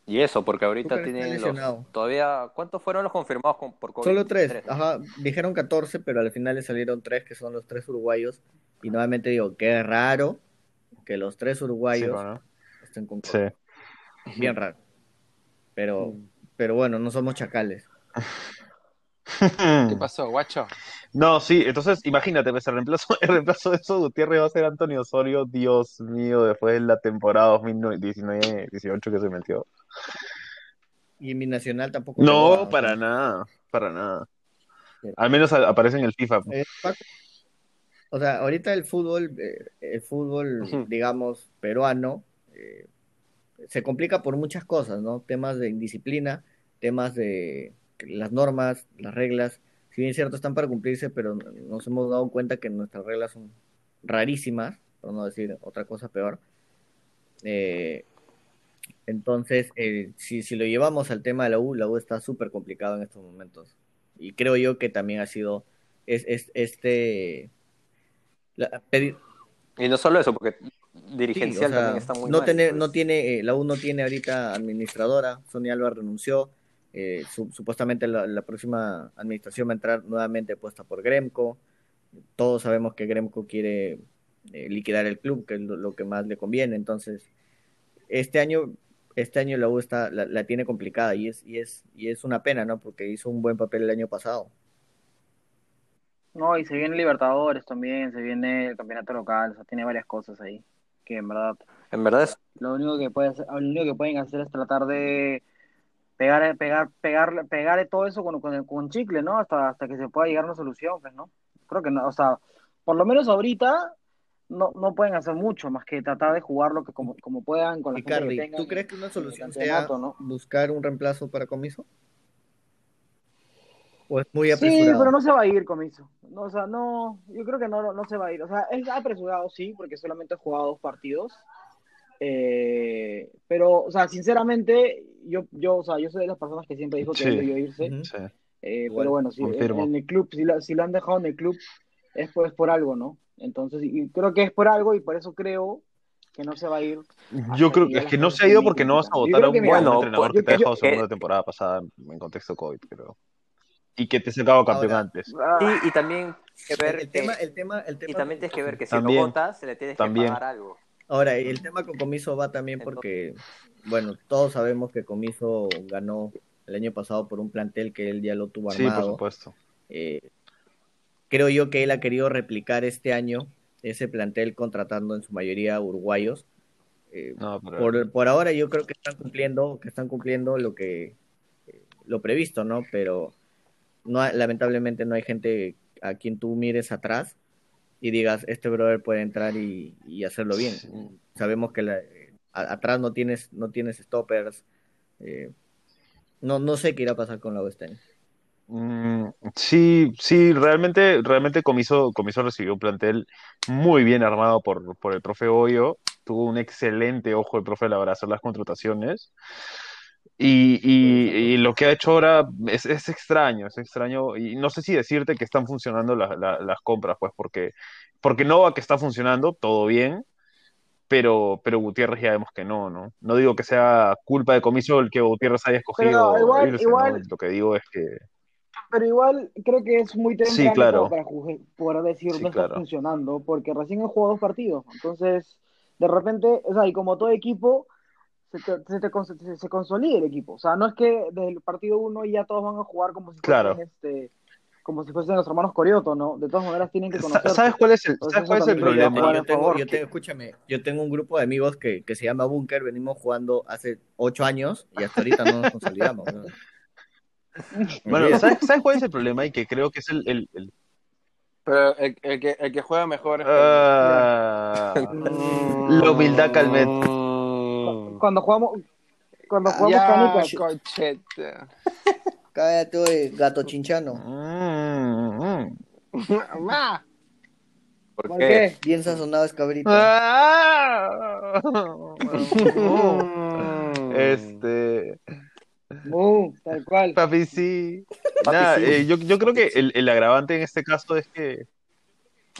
S4: Y eso, porque ahorita tienen los, todavía, ¿cuántos fueron los confirmados con, por COVID?
S1: Solo tres, ajá, dijeron 14, pero al final le salieron tres, que son los tres uruguayos. Y nuevamente digo, qué raro que los tres
S2: Sí,
S1: uruguayos
S2: bueno.
S1: Estén con
S2: Sí.
S1: COVID. Bien raro. Pero, pero bueno, no somos chacales.
S5: ¿Qué pasó, guacho?
S2: No, sí, entonces imagínate, pues el reemplazo, el reemplazo de eso Gutiérrez va a ser Antonio Osorio, Dios mío, después de la temporada 2019-18 que se metió.
S1: Y mi nacional tampoco.
S2: No, para nada, para nada.
S1: Pero-
S2: Al menos a- aparece en el FIFA. pues.
S1: eh, o sea, ahorita el fútbol, eh, el fútbol, digamos, peruano, eh, se complica por muchas cosas, ¿no? Temas de indisciplina, temas de las normas, las reglas. Si bien es cierto, están para cumplirse, pero nos hemos dado cuenta que nuestras reglas son rarísimas, por no decir otra cosa peor. Eh, entonces, eh, si, si lo llevamos al tema de la U, la U está súper complicado en estos momentos. Y creo yo que también ha sido es, es- este pedir-
S4: Y no solo eso, porque
S1: sí,
S4: dirigencial
S1: o sea,
S4: también está muy
S1: no
S4: mal.
S1: tener,
S4: pues.
S1: no tiene, eh, la U no tiene ahorita administradora, Sonia Alba renunció, eh, su- supuestamente la, la próxima administración va a entrar nuevamente puesta por Gremco, todos sabemos que Gremco quiere eh, liquidar el club, que es lo, lo que más le conviene, entonces este año, este año la U está, la, la tiene complicada y es, y es, y es una pena, ¿no? Porque hizo un buen papel el año pasado.
S3: No, y se viene Libertadores también, se viene el campeonato local, o sea, tiene varias cosas ahí. Que en verdad,
S4: En verdad es
S3: lo único que puede hacer- lo único que pueden hacer es tratar de pegar, pegar, pegar, pegar todo eso con, con, con chicle, ¿no? Hasta, hasta que se pueda llegar a una solución, pues, ¿no? Creo que no, o sea, por lo menos ahorita no, no pueden hacer mucho más que tratar de jugar lo que como, como puedan con la
S1: Y
S3: gente que
S1: Carly,
S3: tengan
S1: ¿tú crees que una solución sea buscar un reemplazo para Comiso? ¿O es muy
S3: Sí,
S1: apresurado?
S3: pero no se va a ir, Comiso. No, o sea, no, yo creo que no, no se va a ir. O sea, es apresurado, sí, porque solamente ha jugado dos partidos. Eh, pero, o sea, sinceramente, yo, yo, o sea, yo soy de las personas que siempre dijo que
S2: Sí.
S3: debió irse.
S2: Sí.
S3: Eh, pero bueno, si en,
S2: confirmo.
S3: en el club, si lo, si lo han dejado en el club, es por, es por algo, ¿no? Entonces, y creo que es por algo y por eso creo que no se va a ir.
S2: Yo creo
S3: que
S2: es que no se ha ido porque no vas a votar a
S3: creo
S2: un buen
S4: Bueno,
S2: entrenador que te ha dejado
S3: yo-
S2: segundo
S4: eh,
S2: temporada pasada en contexto COVID, pero y que te ha sacado campeón
S1: Ahora,
S2: antes.
S3: Ah,
S4: Sí, y también que ver
S1: El,
S4: que-
S1: tema, el tema, el tema
S4: y también tienes que ver que si
S2: También.
S4: lo votas, se le tienes
S2: También.
S4: que pagar algo.
S1: Ahora, el tema con Comiso va también porque, bueno, todos sabemos que Comiso ganó el año pasado por un plantel que él ya lo tuvo
S2: Sí, por
S1: armado.
S2: supuesto.
S1: Eh, creo yo que él ha querido replicar este año ese plantel contratando en su mayoría uruguayos. Eh,
S2: No, pero
S1: por, por ahora yo creo que están cumpliendo, que están cumpliendo lo que eh, lo previsto, ¿no? Pero no hay- lamentablemente no hay gente a quien tú mires atrás y digas, este brother puede entrar y, y hacerlo bien. Sabemos que la, a- atrás no tienes, no tienes stoppers. eh, no, no sé qué irá a pasar con la West End.
S2: Mm, sí, sí, realmente, realmente Comiso, Comiso recibió un plantel muy bien armado por, por el profe Hoyo. Tuvo un excelente ojo el profe a la hora de hacer las contrataciones. Y, y- y lo que ha hecho ahora es, es extraño, es extraño. Y no sé si decirte que están funcionando la- la- las compras, pues, porque, porque Nova que está funcionando, todo bien, pero, pero Gutiérrez ya vemos que no, ¿no? No digo que sea culpa de Comiso el que Gutiérrez haya escogido
S3: igual-
S2: irse,
S3: igual-
S2: ¿no? Lo que digo es que
S3: Pero igual creo que es muy temprano
S2: Sí, claro.
S3: para poder decir
S2: Sí,
S3: no está
S2: claro.
S3: funcionando, porque recién han jugado dos partidos. Entonces, de repente, o sea, y como todo equipo, se, te- se, te se- se consolida el equipo. O sea, no es que desde el partido uno ya todos van a jugar como si
S2: Claro.
S3: fuesen, este, como si fuesen los hermanos Corioto, ¿no? De todas maneras tienen que conocer.
S2: ¿Sabes cuál es el, ¿sabes cuál es el problema?
S1: yo tengo,
S3: favor.
S1: yo tengo, escúchame, yo tengo un grupo de amigos que, que se llama Bunker, venimos jugando hace ocho años y hasta ahorita no nos consolidamos. ¿no?
S2: Bueno, ¿sabes, sabes cuál es el problema? Y que creo que es el... el- el-
S5: Pero el, el que, el que juega mejor es
S2: Ah, la humildad Calmet.
S5: Mm.
S3: Cuando jugamos, cuando jugamos
S5: Ya,
S3: canicas,
S5: cochete.
S1: Cállate, oye, gato chinchano.
S2: Mm, mm.
S5: Ma.
S4: ¿Por
S3: ¿por
S4: qué?
S3: qué?
S1: Bien sazonado es cabrito.
S2: Ah.
S5: Mm.
S2: Este,
S3: Uh, tal cual.
S2: papi, sí.
S4: Papi,
S2: Nada,
S4: sí.
S2: eh, yo, yo creo que el, el agravante en este caso es que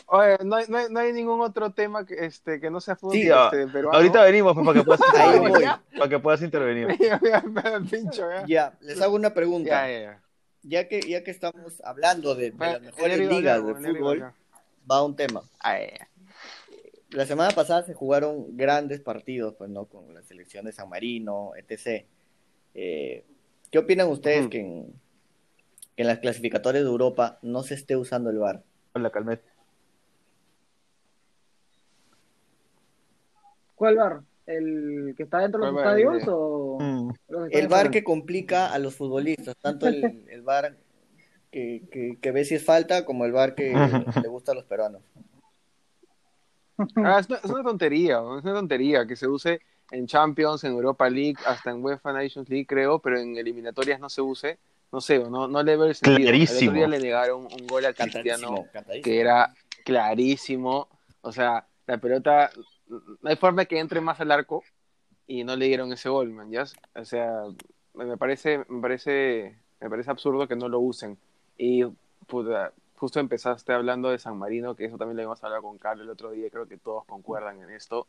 S5: Oye, no hay, no, hay, no hay ningún otro tema que, este, que no sea fútbol
S2: Sí, ah,
S5: este, peruano.
S2: ahorita venimos pues, para que puedas. Para que puedas intervenir.
S5: Ya,
S1: les hago una pregunta.
S5: Ya, ya, ya.
S1: Ya que, ya que estamos hablando de, de las mejores ligas de fútbol, va un tema.
S5: Ah.
S1: La semana pasada se jugaron grandes partidos, pues, ¿no? Con la selección de San Marino, etc. Eh, ¿Qué opinan ustedes
S5: Ujú.
S1: que, en, que en las clasificatorias de Europa no se esté usando el VAR?
S2: Hola, Calmet.
S3: ¿Cuál bar? ¿El que está dentro de los
S5: ¿Cuál bar? El
S3: estadios o
S2: Mm.
S3: los
S1: El
S3: afuera?
S1: que complica a los futbolistas, tanto el, el VAR que, que, que ve si es falta como el VAR que le gusta a los peruanos.
S5: Ah, es, una, es una tontería, es una tontería que se use en Champions, en Europa League, hasta en UEFA Nations League, creo, pero en eliminatorias no se use. No sé, no, no le veo el sentido. El
S2: Clarísimo.
S5: otro día le negaron un gol a Cristiano que era clarísimo. O sea, la pelota, no hay forma que entre más al arco y no le dieron ese gol, man, ¿ya? O sea, me parece, me parece, me parece absurdo que no lo usen. Y puta, justo empezaste hablando de San Marino, que eso también lo íbamos a hablar con Carlos el otro día, creo que todos concuerdan en esto,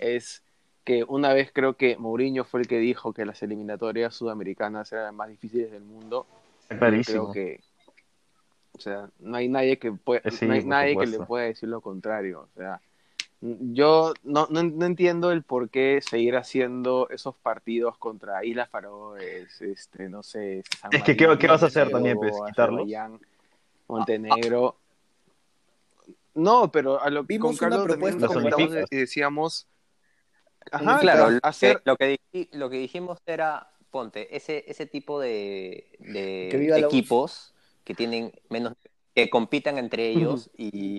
S5: es que una vez creo que Mourinho fue el que dijo que las eliminatorias sudamericanas eran las más difíciles del mundo.
S2: Clarísimo.
S5: Creo que, o sea, no hay nadie que puede,
S2: sí,
S5: no hay nadie que
S2: supuesto.
S5: le pueda decir lo contrario. O sea, yo no, no, no entiendo el por qué seguir haciendo esos partidos contra Islas Faroes, este, no sé, San
S2: Es que, ¿qué- vas a hacer también, pues, quitarlos?
S5: Azerbaiyán, Montenegro. No, pero a lo que
S1: Vimos
S5: con
S1: una
S5: Carlos también
S1: propuesta.
S5: y decíamos,
S4: Ajá, claro, lo
S5: hacer
S4: que, lo, que lo que dijimos era, ponte, ese, ese tipo de,
S1: Que
S4: equipos que tienen menos, que compitan entre ellos y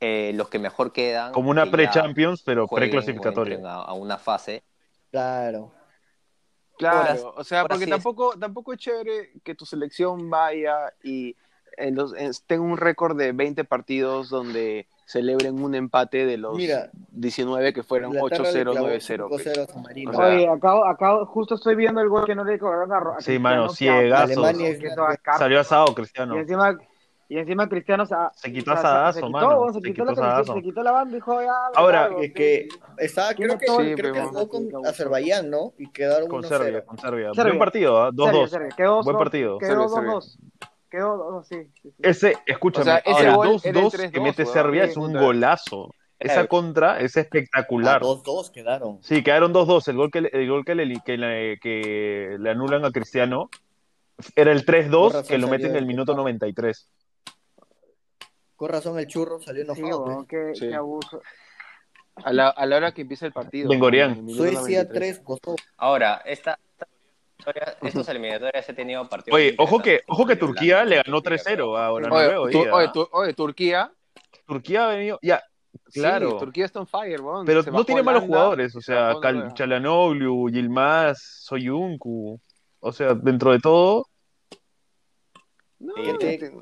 S4: eh, los que mejor quedan.
S2: Como una
S4: que
S2: pre-Champions, pero pre-clasificatoria.
S4: A, a una fase.
S1: Claro.
S5: Claro, o sea, porque
S4: sí es-
S5: tampoco, tampoco es chévere que tu selección vaya y en los, en- tenga un récord de 20 partidos donde celebren un empate de los
S1: Mira,
S5: 19 que fueron
S1: Inglaterra le
S5: 8-0,
S1: clavó
S5: 9-0. pues.
S1: 5-0 a San Marino.
S5: O sea,
S3: Oye, acá, acá justo estoy viendo el gol que no le cobraron a, a
S2: Sí, mano,
S3: Car-
S2: Salió asado, Cristiano.
S3: Y encima, y encima Cristiano se,
S2: Se quitó
S3: o sea,
S2: asadazo,
S3: se quitó,
S2: mano,
S3: Se
S2: se
S3: quitó,
S2: quitó
S3: la se quitó la banda y dijo ya.
S2: Ahora,
S3: largo,
S1: Es que estaba, creo que,
S5: el
S1: creo que jugó con
S3: Sí.
S1: Azerbaiyán, ¿no? Y quedaron
S2: Con
S1: 1-0.
S2: Serbia, con Serbia.
S3: Serbia.
S2: Buen partido, ¿ah? 2-2.
S3: Serbia, Serbia, Quedó
S2: Buen
S3: dos-
S2: partido.
S3: Quedó
S5: Serbia,
S3: 2-2. Quedó 2-2, sí. sí, sí.
S2: Ese, escúchame,
S5: O sea, ese
S2: ahora,
S5: gol
S2: 2-2
S5: era el
S2: que
S5: 3-2,
S2: mete. Serbia
S5: Sí,
S2: es un golazo. Esa
S4: Eh,
S2: contra es
S1: A
S2: espectacular.
S1: 2-2 quedaron.
S2: Sí, quedaron 2-2. El gol, que le, el gol que, le, que, le, que le anulan a Cristiano era el
S1: Por
S2: 3-2
S1: razón
S2: que lo mete
S1: salió
S2: en el minuto
S1: empate.
S2: 93.
S1: Con razón el churro salió
S3: Sí,
S1: enojado.
S3: weón,
S1: pues.
S3: qué,
S5: Sí.
S3: qué abuso.
S5: A la, a la hora que empieza el partido.
S2: Bengorian.
S5: en
S1: Suecia
S5: 93.
S1: 3, Kosovo.
S4: Ahora, esta, estos eliminatorias he tenido partidos.
S2: Oye, ojo que, ojo que Turquía le ganó
S4: Turquía,
S2: 3-0 a
S5: Oye,
S2: Noruega
S5: tu- oye, tu- oye, Turquía,
S2: Turquía ha venido, ya, claro,
S5: Sí, Turquía está on fire, weón.
S2: pero
S5: Se
S2: no tiene malos jugadores, o
S5: se
S2: sea,
S5: bajó
S2: Cal-. Çalhanoğlu, Yilmaz, Soyuncu, o sea, dentro de todo,
S5: No,
S1: ¿Qué te-
S5: te-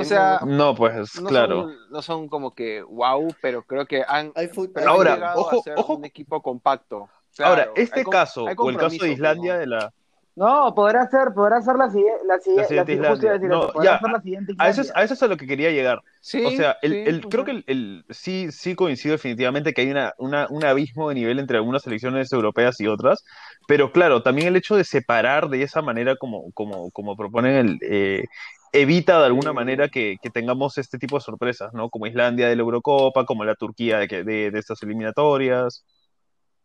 S5: O sea,
S2: no, pues,
S5: no
S2: claro.
S5: son, no son como que wow, pero creo que han, pero
S2: Ahora,
S5: han
S2: ojo-
S5: a ser
S2: ojo-
S5: un equipo compacto.
S2: Ahora, este caso, o el caso de Islandia, de la,
S3: No, podrá ser, podrá ser la, siguiente la, siguiente- la- decir
S2: No,
S3: podrá
S2: ya,
S3: ser la siguiente
S2: a eso, es, a eso es a lo que quería llegar.
S5: Sí,
S2: O sea, el,
S5: sí,
S2: el- creo que el, el- sí, sí coincido definitivamente que hay una, una- un abismo de nivel entre algunas selecciones europeas y otras, pero claro, también el hecho de separar de esa manera como, como, como proponen el, eh, evita de alguna manera que, que tengamos este tipo de sorpresas, ¿no? Como Islandia de la Eurocopa, como la Turquía de, que- de, de estas eliminatorias.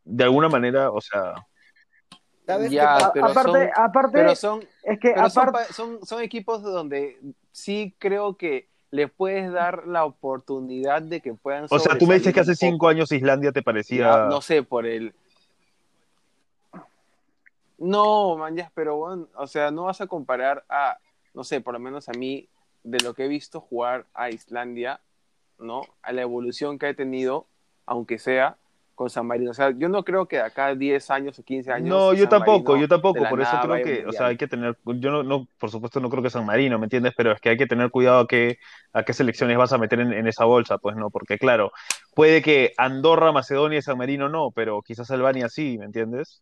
S2: De alguna manera, o sea,
S1: ¿Sabes qué
S5: Ya, pero
S3: aparte,
S5: son-
S3: aparte
S5: pero son,
S3: es que
S5: pero
S3: aparte,
S5: pa- son, son equipos donde sí creo que le puedes dar la oportunidad de que puedan
S2: o sea, tú me dices que hace cinco años Islandia te parecía...
S5: Ya, no sé, por el... No, man, ya, pero bueno, o sea, no vas a comparar a, no sé, por lo menos a mí, de lo que he visto jugar a Islandia, ¿no? A la evolución que ha tenido, aunque sea con San Marino. O sea, yo no creo que de acá a 10 años o 15 años.
S2: No, yo
S5: San
S2: tampoco,
S5: Marino
S2: yo tampoco, por eso creo que, o sea, hay que tener, yo no, no, por supuesto no creo que San Marino, ¿me entiendes? Pero es que hay que tener cuidado a qué, a qué selecciones vas a meter en, en esa bolsa, pues no, porque claro, puede que Andorra, Macedonia y San Marino no, pero quizás Albania sí, ¿me entiendes?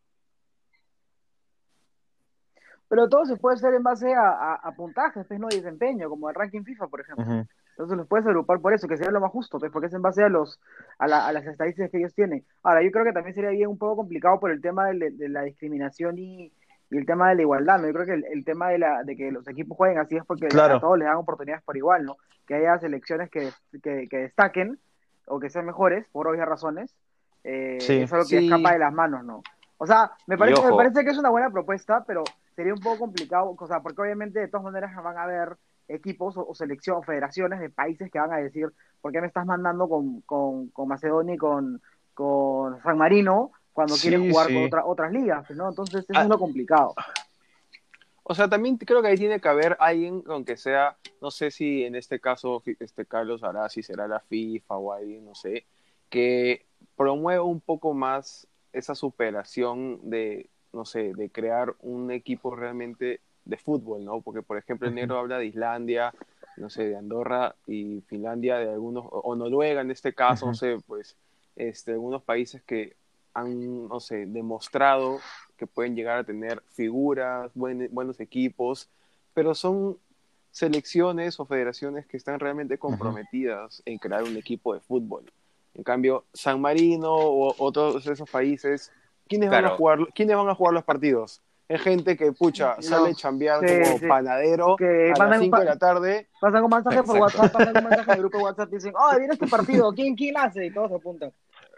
S3: Pero todo se puede hacer en base a, a, a puntajes, pues no de desempeño, como el ranking FIFA, por ejemplo.
S2: Ujú.
S3: Entonces los puedes agrupar por eso, que sería lo más justo, pues, porque es en base a los a, la- a las estadísticas que ellos tienen. Ahora, yo creo que también sería bien un poco complicado por el tema de, de la discriminación y, y el tema de la igualdad, ¿no? Yo creo que el, el tema de, la, de que los equipos jueguen así es porque
S2: Claro.
S3: a todos les dan oportunidades por igual, ¿no? Que haya selecciones que, que, que destaquen o que sean mejores, por obvias razones, eh,
S2: Sí.
S3: es algo que
S5: Sí.
S3: escapa de las manos, ¿no? O sea, me parece, me parece que es una buena propuesta, pero sería un poco complicado, o sea, porque obviamente de todas maneras van a haber equipos o, o selección, federaciones de países que van a decir, ¿por qué me estás mandando con, con, con Macedonia y con, con San Marino cuando
S2: Sí,
S3: quieren jugar
S2: sí.
S3: con otra- otras ligas? ¿no? Entonces, eso
S2: Ah.
S3: es lo complicado.
S5: O sea, también creo que ahí tiene que haber alguien, aunque sea, no sé si en este caso este Carlos hará, si será la FIFA o alguien, no sé, que promueva un poco más esa superación de, no sé, de crear un equipo realmente de fútbol, ¿no? Porque, por ejemplo, el negro habla de Islandia, no sé, de Andorra y Finlandia, de algunos, o Noruega en este caso, no sé, pues, este, algunos países que han, no sé, demostrado que pueden llegar a tener figuras, buen- buenos equipos, pero son selecciones o federaciones que están realmente comprometidas en crear un equipo de fútbol. En cambio, San Marino o otros de esos países, ¿quiénes, van, a jugar, ¿quiénes van a jugar los partidos? Es gente que, pucha,
S3: No.
S5: sale a chambear
S3: Sí,
S5: como
S3: sí.
S5: panadero
S3: Que
S5: a las
S3: un
S5: 5 de la tarde.
S3: Pasan un mensaje por. WhatsApp, pasan un mensaje en el grupo de WhatsApp y dicen, ¡oh, viene este partido! ¿Quién, quién hace? Y todos se apuntan.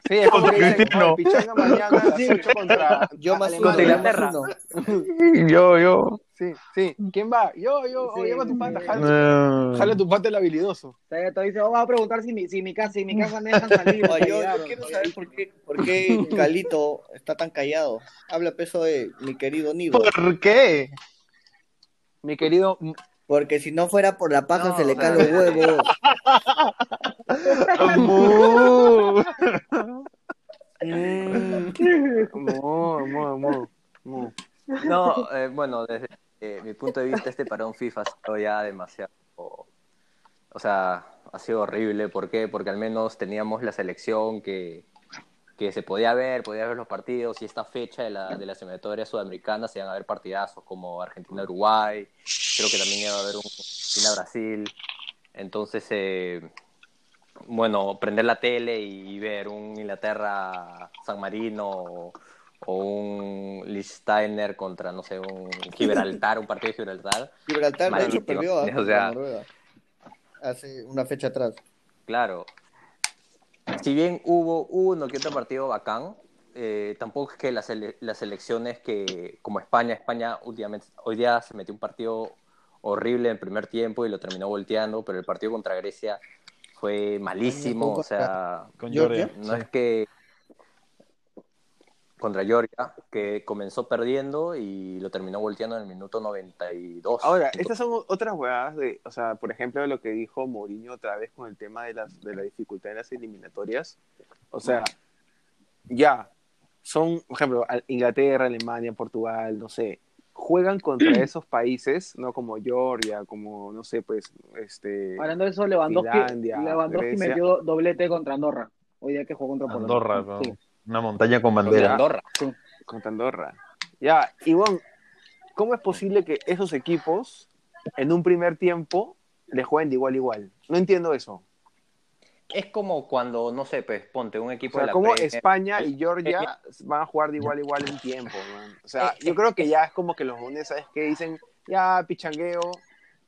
S5: Sí, es como que dicen,
S2: Cristiano.
S5: "Oh, Pichanga mañana a las
S3: Sí.
S5: 8 contra
S1: Yo más
S3: Contra Inglaterra.
S2: Yo, yo.
S5: Sí, sí. ¿Quién va? Yo, yo,
S3: Sí,
S5: oh, llama a tu pata, jala,
S2: Eh,
S5: jala tu pata el habilidoso.
S3: Te dice, oh, vas a preguntar si mi, si mi casa, si mi casa me dejan salir. Me
S1: yo, yo quiero saber por qué, por qué Calito está tan callado. Habla peso de mi querido Nido.
S2: ¿Por qué?
S5: Mi querido,
S1: Porque si no fuera por la paja
S4: No,
S1: se le
S4: o sea-
S1: caen los huevos.
S2: Mu.
S5: Mo, mo, mo, mo.
S4: No, eh, bueno, desde eh, mi punto de vista, este parón FIFA ha sido ya demasiado. O sea, ha sido horrible. ¿Por qué? Porque al menos teníamos la selección que, que se podía ver, podía ver los partidos. Y esta fecha de la, de la eliminatoria sudamericana se iban a ver partidazos como Argentina-Uruguay. Creo que también iba a haber un Argentina-Brasil. Entonces, eh, bueno, prender la tele y ver un Inglaterra-San Marino o, un Liechtensteiner contra, no sé, un Gibraltar, un partido de Gibraltar.
S1: Gibraltar, de hecho, perdió ¿ah?
S4: O
S1: Noruega. Hace una fecha atrás.
S4: Claro. Si bien hubo uno que otro partido bacán, eh, tampoco es que las, las selecciones que, como España, España últimamente, hoy día se metió un partido horrible en el primer tiempo y lo terminó volteando, pero el partido contra Grecia fue malísimo, o sea,
S2: Con
S4: no
S2: sí.
S4: es que contra Georgia, que comenzó perdiendo y lo terminó volteando en el minuto 92.
S5: Ahora, estas son otras huevadas de, o sea, por ejemplo, lo que dijo Mourinho otra vez con el tema de, las, de la dificultad de las eliminatorias. O sea, ya, son, por ejemplo, Inglaterra, Alemania, Portugal, no sé, juegan contra esos países, ¿no? Como Georgia, como, no sé, pues, este...
S3: Hablando de eso, Lewandowski,
S5: Finlandia,
S3: Lewandowski metió doblete contra Andorra. Hoy día que jugó contra Polonia.
S2: Andorra, ¿no?
S3: Sí.
S2: Una montaña con bandera.
S4: Andorra.
S5: contra Andorra. Ya, Ivonne, ¿cómo es posible que esos equipos en un primer tiempo le jueguen de igual a igual? No entiendo eso.
S4: Es como cuando, no sé, pues ponte un
S5: O
S4: equipo de
S5: sea,
S4: la
S5: ¿cómo
S4: Premier,
S5: España y Georgia van a jugar de igual a igual en un tiempo? man? O sea, yo creo que ya es como que los japoneses, ¿sabes qué? Dicen, ya, pichangueo,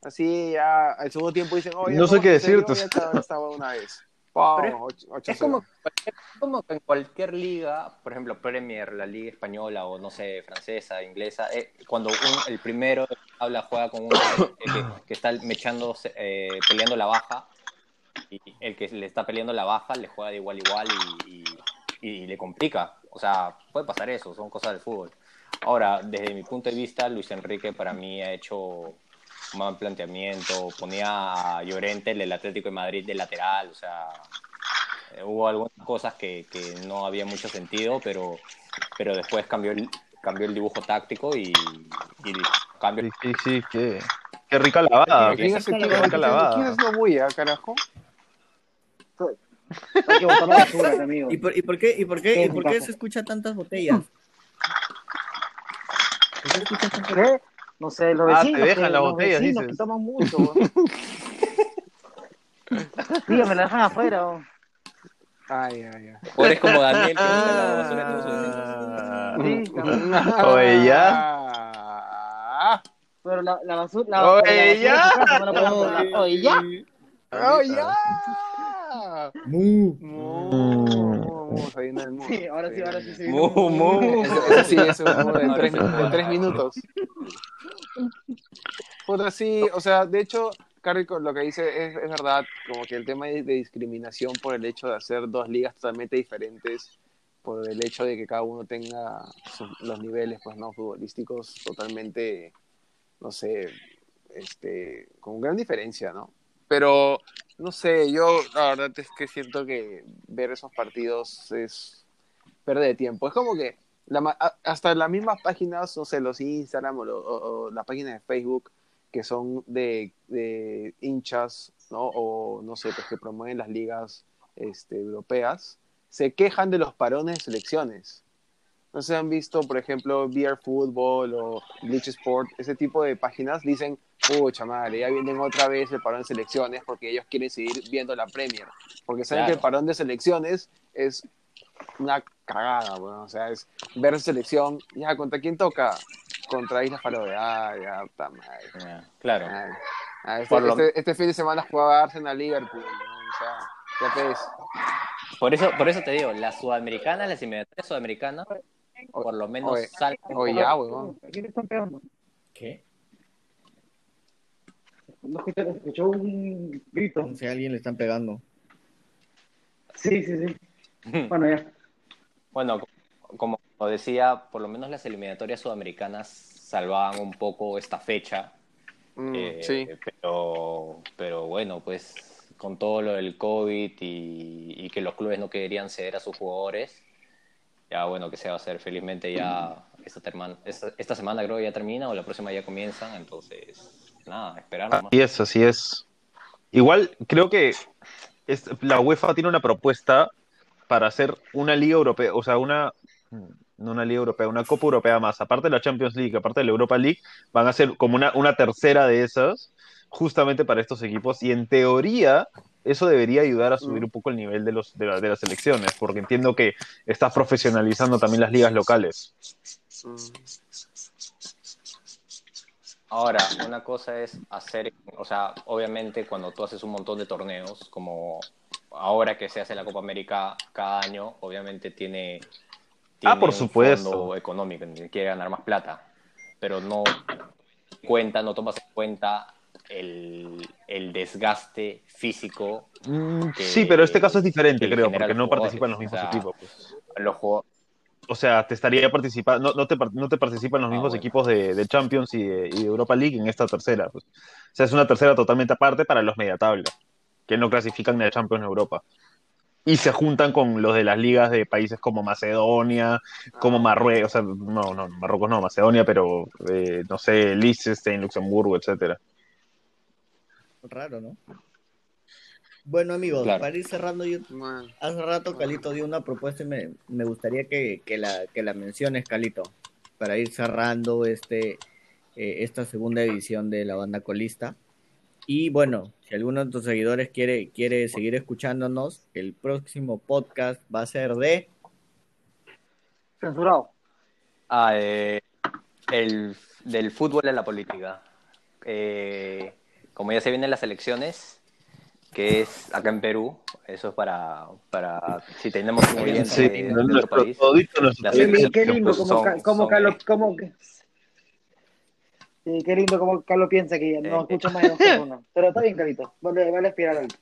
S5: así, ya, al segundo tiempo dicen, oye,
S2: No sé
S5: ¿cómo
S2: qué decirte.
S5: Ya estaba- estaba una vez. Ocho
S4: Es como,
S5: cero.
S4: es como que en cualquier liga, por ejemplo, Premier, la liga española o no sé, francesa, inglesa, eh, cuando un- el primero habla juega con uno eh, que, que está mechándose, eh, peleando la baja y el que le está peleando la baja le juega de igual a igual y, y- y le complica. O sea, puede pasar eso, son cosas del fútbol. Ahora, desde mi punto de vista, Luis Enrique para mí ha hecho buen planteamiento, ponía a Llorente, el del Atlético de Madrid, de lateral, o sea, eh, hubo algunas cosas que, que no había mucho sentido, pero, pero después cambió el, cambió el dibujo táctico y, y cambió
S2: Sí, sí, sí, qué, qué rica lavada.
S5: ¿Quién es
S2: Qué
S5: quién-
S2: rica
S5: quién-
S2: lavada.
S5: quién es la bulla, carajo?
S3: Hay que botar la basura, amigo.
S1: ¿Y por, y por qué, y por qué,
S3: Sí,
S1: y por qué se escucha tantas botellas? ¿Por qué se escuchan tantas
S3: ¿Qué? No sé, los
S2: Ah, te
S3: vecinos.
S2: dejan
S3: que-
S2: las
S3: los
S2: botellas,
S3: vecinos
S2: dices.
S3: que toman mucho, weón. Tío, me la dejan afuera, weón.
S5: Ay, ay, ay.
S4: O eres como Daniel, que bota la basura en todos sus vecinos.
S2: Ah.
S3: Sí, cabrón.
S2: Oye,
S5: ya.
S3: Pero la, la basura. La,
S5: Oye,
S3: pero la basura de
S5: ya.
S3: Oye, ya.
S5: ¡Oh, ya!
S1: Mu.
S5: Mu,
S2: Mm.
S5: Mu, mu, se viene el mu.
S3: Sí, ahora sí, ahora sí. sí.
S4: Mu, mu.
S5: Eso, eso sí, eso es de
S4: Ahora
S5: tres,
S4: sí.
S5: de tres minutos. Puta, sí, o sea, de hecho, Carrie, lo que dice es, es verdad, como que el tema de, de discriminación por el hecho de hacer dos ligas totalmente diferentes, por el hecho de que cada uno tenga sus- los niveles, pues, no, futbolísticos totalmente, no sé, este, con gran diferencia, ¿no? Pero, no sé, yo la verdad es que siento que ver esos partidos es de tiempo. Es como que la hasta las mismas páginas, no sé, los Instagram o- o las páginas de Facebook que son de, de hinchas, ¿no? O no sé, pues que promueven las ligas este, europeas, se quejan de los parones de selecciones. No sé, han visto, por ejemplo, VR Football o Bleach Sport, ese tipo de páginas dicen, pucha madre, ya vienen otra vez el parón de selecciones porque ellos quieren seguir viendo la Premier. Porque saben
S4: Claro.
S5: que el parón de selecciones es una cagada, bueno, o sea, es ver selección, ya, ¿contra quién toca? Contra Isla Faroe, ah, ya, puta madre.
S4: Claro.
S5: Este,
S4: lo-
S5: este- este fin de semana jugaba Arsenal Liverpool, o sea, ya ves.
S4: Por eso, por eso te digo, las sudamericanas, las eliminatorias sudamericanas, por lo menos
S5: Oye,
S4: salen un
S5: Oye, ya, weón.
S3: ¿A quién le están pegando?
S1: ¿Qué?
S3: No escuchó un grito.
S1: Sé, a alguien le están pegando.
S3: Sí, sí, sí. Bueno, ya.
S4: Bueno, como decía, por lo menos las eliminatorias sudamericanas salvaban un poco esta fecha.
S5: Mm,
S4: eh,
S5: sí.
S4: pero, pero bueno, pues con todo lo del COVID y, y que los clubes no querían ceder a sus jugadores, ya bueno, que se va a hacer. Felizmente ya esta, esta, esta semana creo que ya termina o la próxima ya comienzan, entonces nada, esperar nomás.
S2: Así es, así es. Igual creo que es- la UEFA tiene una propuesta para hacer una liga europea, o sea, una no una liga europea, una Copa Europea más, aparte de la Champions League, aparte de la Europa League, van a ser como una, una tercera de esas, justamente para estos equipos, y en teoría eso debería ayudar a subir un poco el nivel de, los, de, la- de las selecciones, porque entiendo que está profesionalizando también las ligas locales.
S4: Ahora, una cosa es hacer, o sea, obviamente cuando tú haces un montón de torneos, como ahora que se hace la Copa América cada año, obviamente tiene,
S2: Ah,
S4: tiene
S2: por
S4: un
S2: supuesto.
S4: fondo económico, quiere ganar más plata, pero no cuenta, no tomas en cuenta el, el desgaste físico
S2: Mm,
S4: que-
S2: sí, pero este caso es diferente, creo, porque no participan los mismos
S4: o sea,
S2: equipos. pues.
S4: los
S2: o sea, te estaría participando, no, no, te, no te participan los
S4: Ah,
S2: mismos
S4: bueno.
S2: equipos de, de Champions y de, y de Europa League en esta tercera. pues. O sea, es una tercera totalmente aparte para los mediatabla, que no clasifican ni a Champions en Europa. Y se juntan con los de las ligas de países como Macedonia, como Marruecos, o sea, no, no, Marruecos no, Macedonia, pero eh, no sé, Liechtenstein, Luxemburgo, etcétera.
S1: Raro, ¿no? Bueno, amigos,
S4: Claro.
S1: para ir cerrando, yo hace rato Calito dio una propuesta y me, me gustaría que, que la, que la menciones, Calito, para ir cerrando este, eh, esta segunda edición de la banda colista. Y bueno, si alguno de tus seguidores quiere, quiere seguir escuchándonos, el próximo podcast va a ser de...
S3: Censurado.
S4: Ah, eh, el, del fútbol a la política. Eh, como ya se vienen las elecciones, que es acá en Perú, eso es para, para si tenemos un oyente
S1: Sí,
S4: de, de
S2: nuestro-
S4: país.
S2: todito nuestro país.
S3: qué lindo
S4: son-
S3: como, como
S4: son,
S3: Carlos, como que... Sí, qué lindo como Carlos piensa que no
S4: Eh,
S3: escucha más de dos personas. Pero está bien, Carlito. Vale, vale aspirar algo.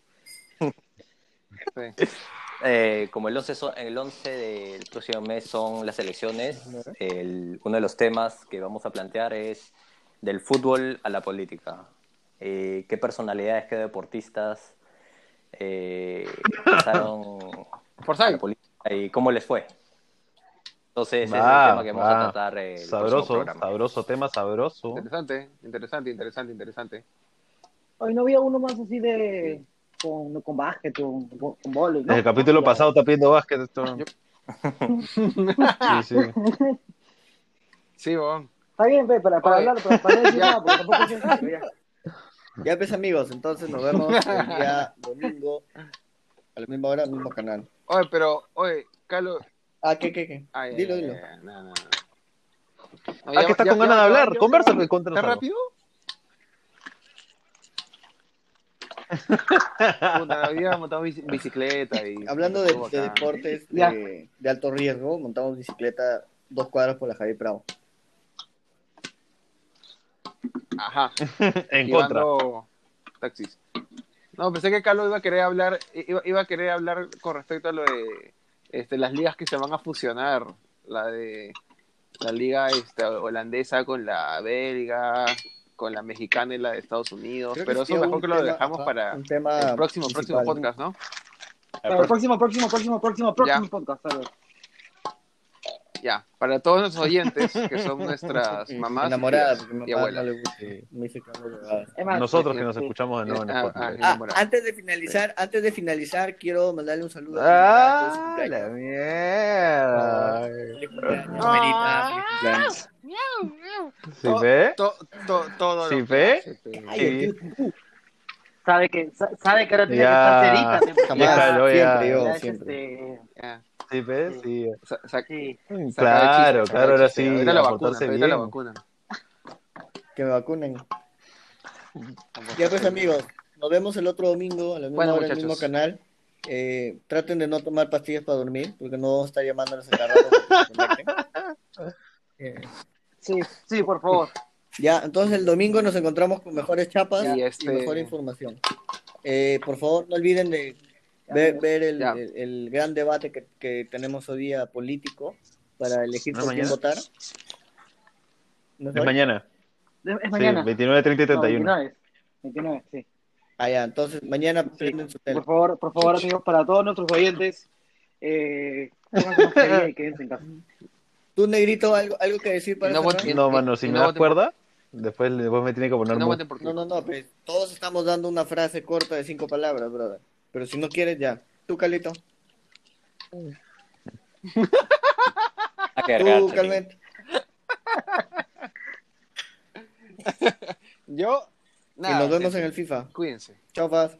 S5: sí.
S4: Eh, como el 11, so- el 11 del próximo mes son las elecciones, el- uno de los temas que vamos a plantear es del fútbol a la política. Eh, ¿Qué personalidades, qué deportistas eh, pasaron a la política y cómo les fue? Entonces, ese es el tema que vamos
S2: va.
S4: a tratar eh, el
S2: Sabroso, sabroso tema, sabroso.
S5: Interesante, interesante, interesante, interesante.
S3: Hoy no había uno más así de... Con, con básquet, con, con, ¿no?
S2: En el capítulo pasado está pidiendo básquet. Esto. Sí, sí.
S5: Sí, bon.
S3: Está bien, ve, para, para
S5: Oye.
S3: hablar, para, para no decir nada, porque tampoco es ya.
S1: Pues amigos, entonces nos vemos el día domingo a la misma hora, mismo canal.
S5: Oye, pero, oye, Carlos.
S1: Ah, ¿qué, qué, qué?
S5: Ay,
S1: dilo, dilo.
S5: ay, ay, no, no, no. No,
S2: Ah,
S5: ya-
S2: que está
S5: ya-
S2: con
S5: ya-
S2: ganas de hablar. Conversa, cuéntanos
S5: ¿Está rápido? Puta, bici- bicicleta y...
S1: Hablando de, deportes de alto riesgo, montamos bicicleta dos cuadras por la Javier Prado.
S5: Ajá.
S2: En contra.
S5: llevando taxis. No, pensé que Carlos iba a querer hablar, iba, iba a querer hablar con respecto a lo de este, las ligas que se van a fusionar, la de la liga este, holandesa con la belga, con la mexicana y la de Estados Unidos,
S1: Creo
S5: pero
S1: sí
S5: eso mejor que lo
S1: tema-
S5: dejamos
S1: ajá,
S5: para
S1: un tema
S5: el próximo, próximo podcast, ¿no?
S3: El próximo, próximo, próximo, próximo, próximo
S5: Ya.
S3: podcast, ¿sabes?
S5: Ya, para todos nuestros oyentes, que son nuestras mamás
S1: Enamorada,
S5: y-
S1: porque mi
S5: y
S1: mamá
S5: abuelas.
S1: no le gusta. Me dice que hablo huevadas.
S3: Es más,
S2: Nosotros
S5: sí,
S2: que nos
S3: sí.
S2: escuchamos de nuevo en
S5: Ah,
S2: Spotify.
S5: ah,
S1: Ah, antes de finalizar, antes de finalizar, quiero mandarle un saludo a mi mamá, que es su
S2: ¡Ah, la
S1: cumpleaños.
S2: mierda!
S1: Feliz cumpleaños, Amelita, feliz cumpleaños.
S2: ¿Sí ve?
S5: To- to- todo
S2: ¿Sí
S5: lo
S2: ve? Sí.
S3: Sabe que, sa- sabe que ahora tiene
S2: Ya.
S3: que estar cerita. siempre.
S1: Jamás,
S2: Déjalo, ya.
S1: siempre, yo,
S3: Ya es,
S1: siempre.
S3: este,
S5: Ya,
S2: ¿Sí ve? Sí.
S5: sa- sa-
S3: sí.
S5: saca el
S2: Claro,
S5: chiste,
S2: claro, ahora sí,
S5: Ahorita
S2: a
S5: la vacunan,
S2: portarse
S5: ahorita la
S2: bien.
S5: vacunan.
S1: Que me vacunen. Ya pues amigos, nos vemos el otro domingo a la misma
S5: Bueno,
S1: hora en el mismo canal. Eh, traten de no tomar pastillas para dormir, porque no vamos a estar llamándoles a cada. Eh,
S3: Sí, sí, por favor.
S1: ya, entonces el domingo nos encontramos con mejores chapas
S5: Y
S1: y,
S5: este-
S1: mejor información. Eh, por favor, no olviden de ver, ver el, el- el gran debate que, que tenemos hoy día político para elegir
S2: ¿No
S1: por quién
S2: mañana?
S1: votar. ¿No es
S2: mañana.
S3: Es, es
S2: Sí,
S3: mañana.
S2: 29, 30 y
S3: No,
S2: 31.
S3: 29. 29, sí.
S1: Ah, ya, entonces mañana prenden su tele.
S3: Por favor, por favor, amigos, para todos nuestros oyentes, eh, y quédense en casa.
S1: ¿Tú, Negrito, algo, algo que decir para
S5: no voten-
S2: No, mano, si
S5: Y
S2: me
S5: no
S2: das
S5: por-
S2: cuerda, después, después me tiene que poner
S5: No.
S1: No, no, no, pues todos estamos dando una frase corta de cinco palabras, brother. Pero si no quieres, ya. Tú, Calito. Tú, Calmet.
S5: Yo,
S1: Y
S5: nada.
S1: nos vemos en el FIFA.
S5: Cuídense.
S1: Chao, Faz.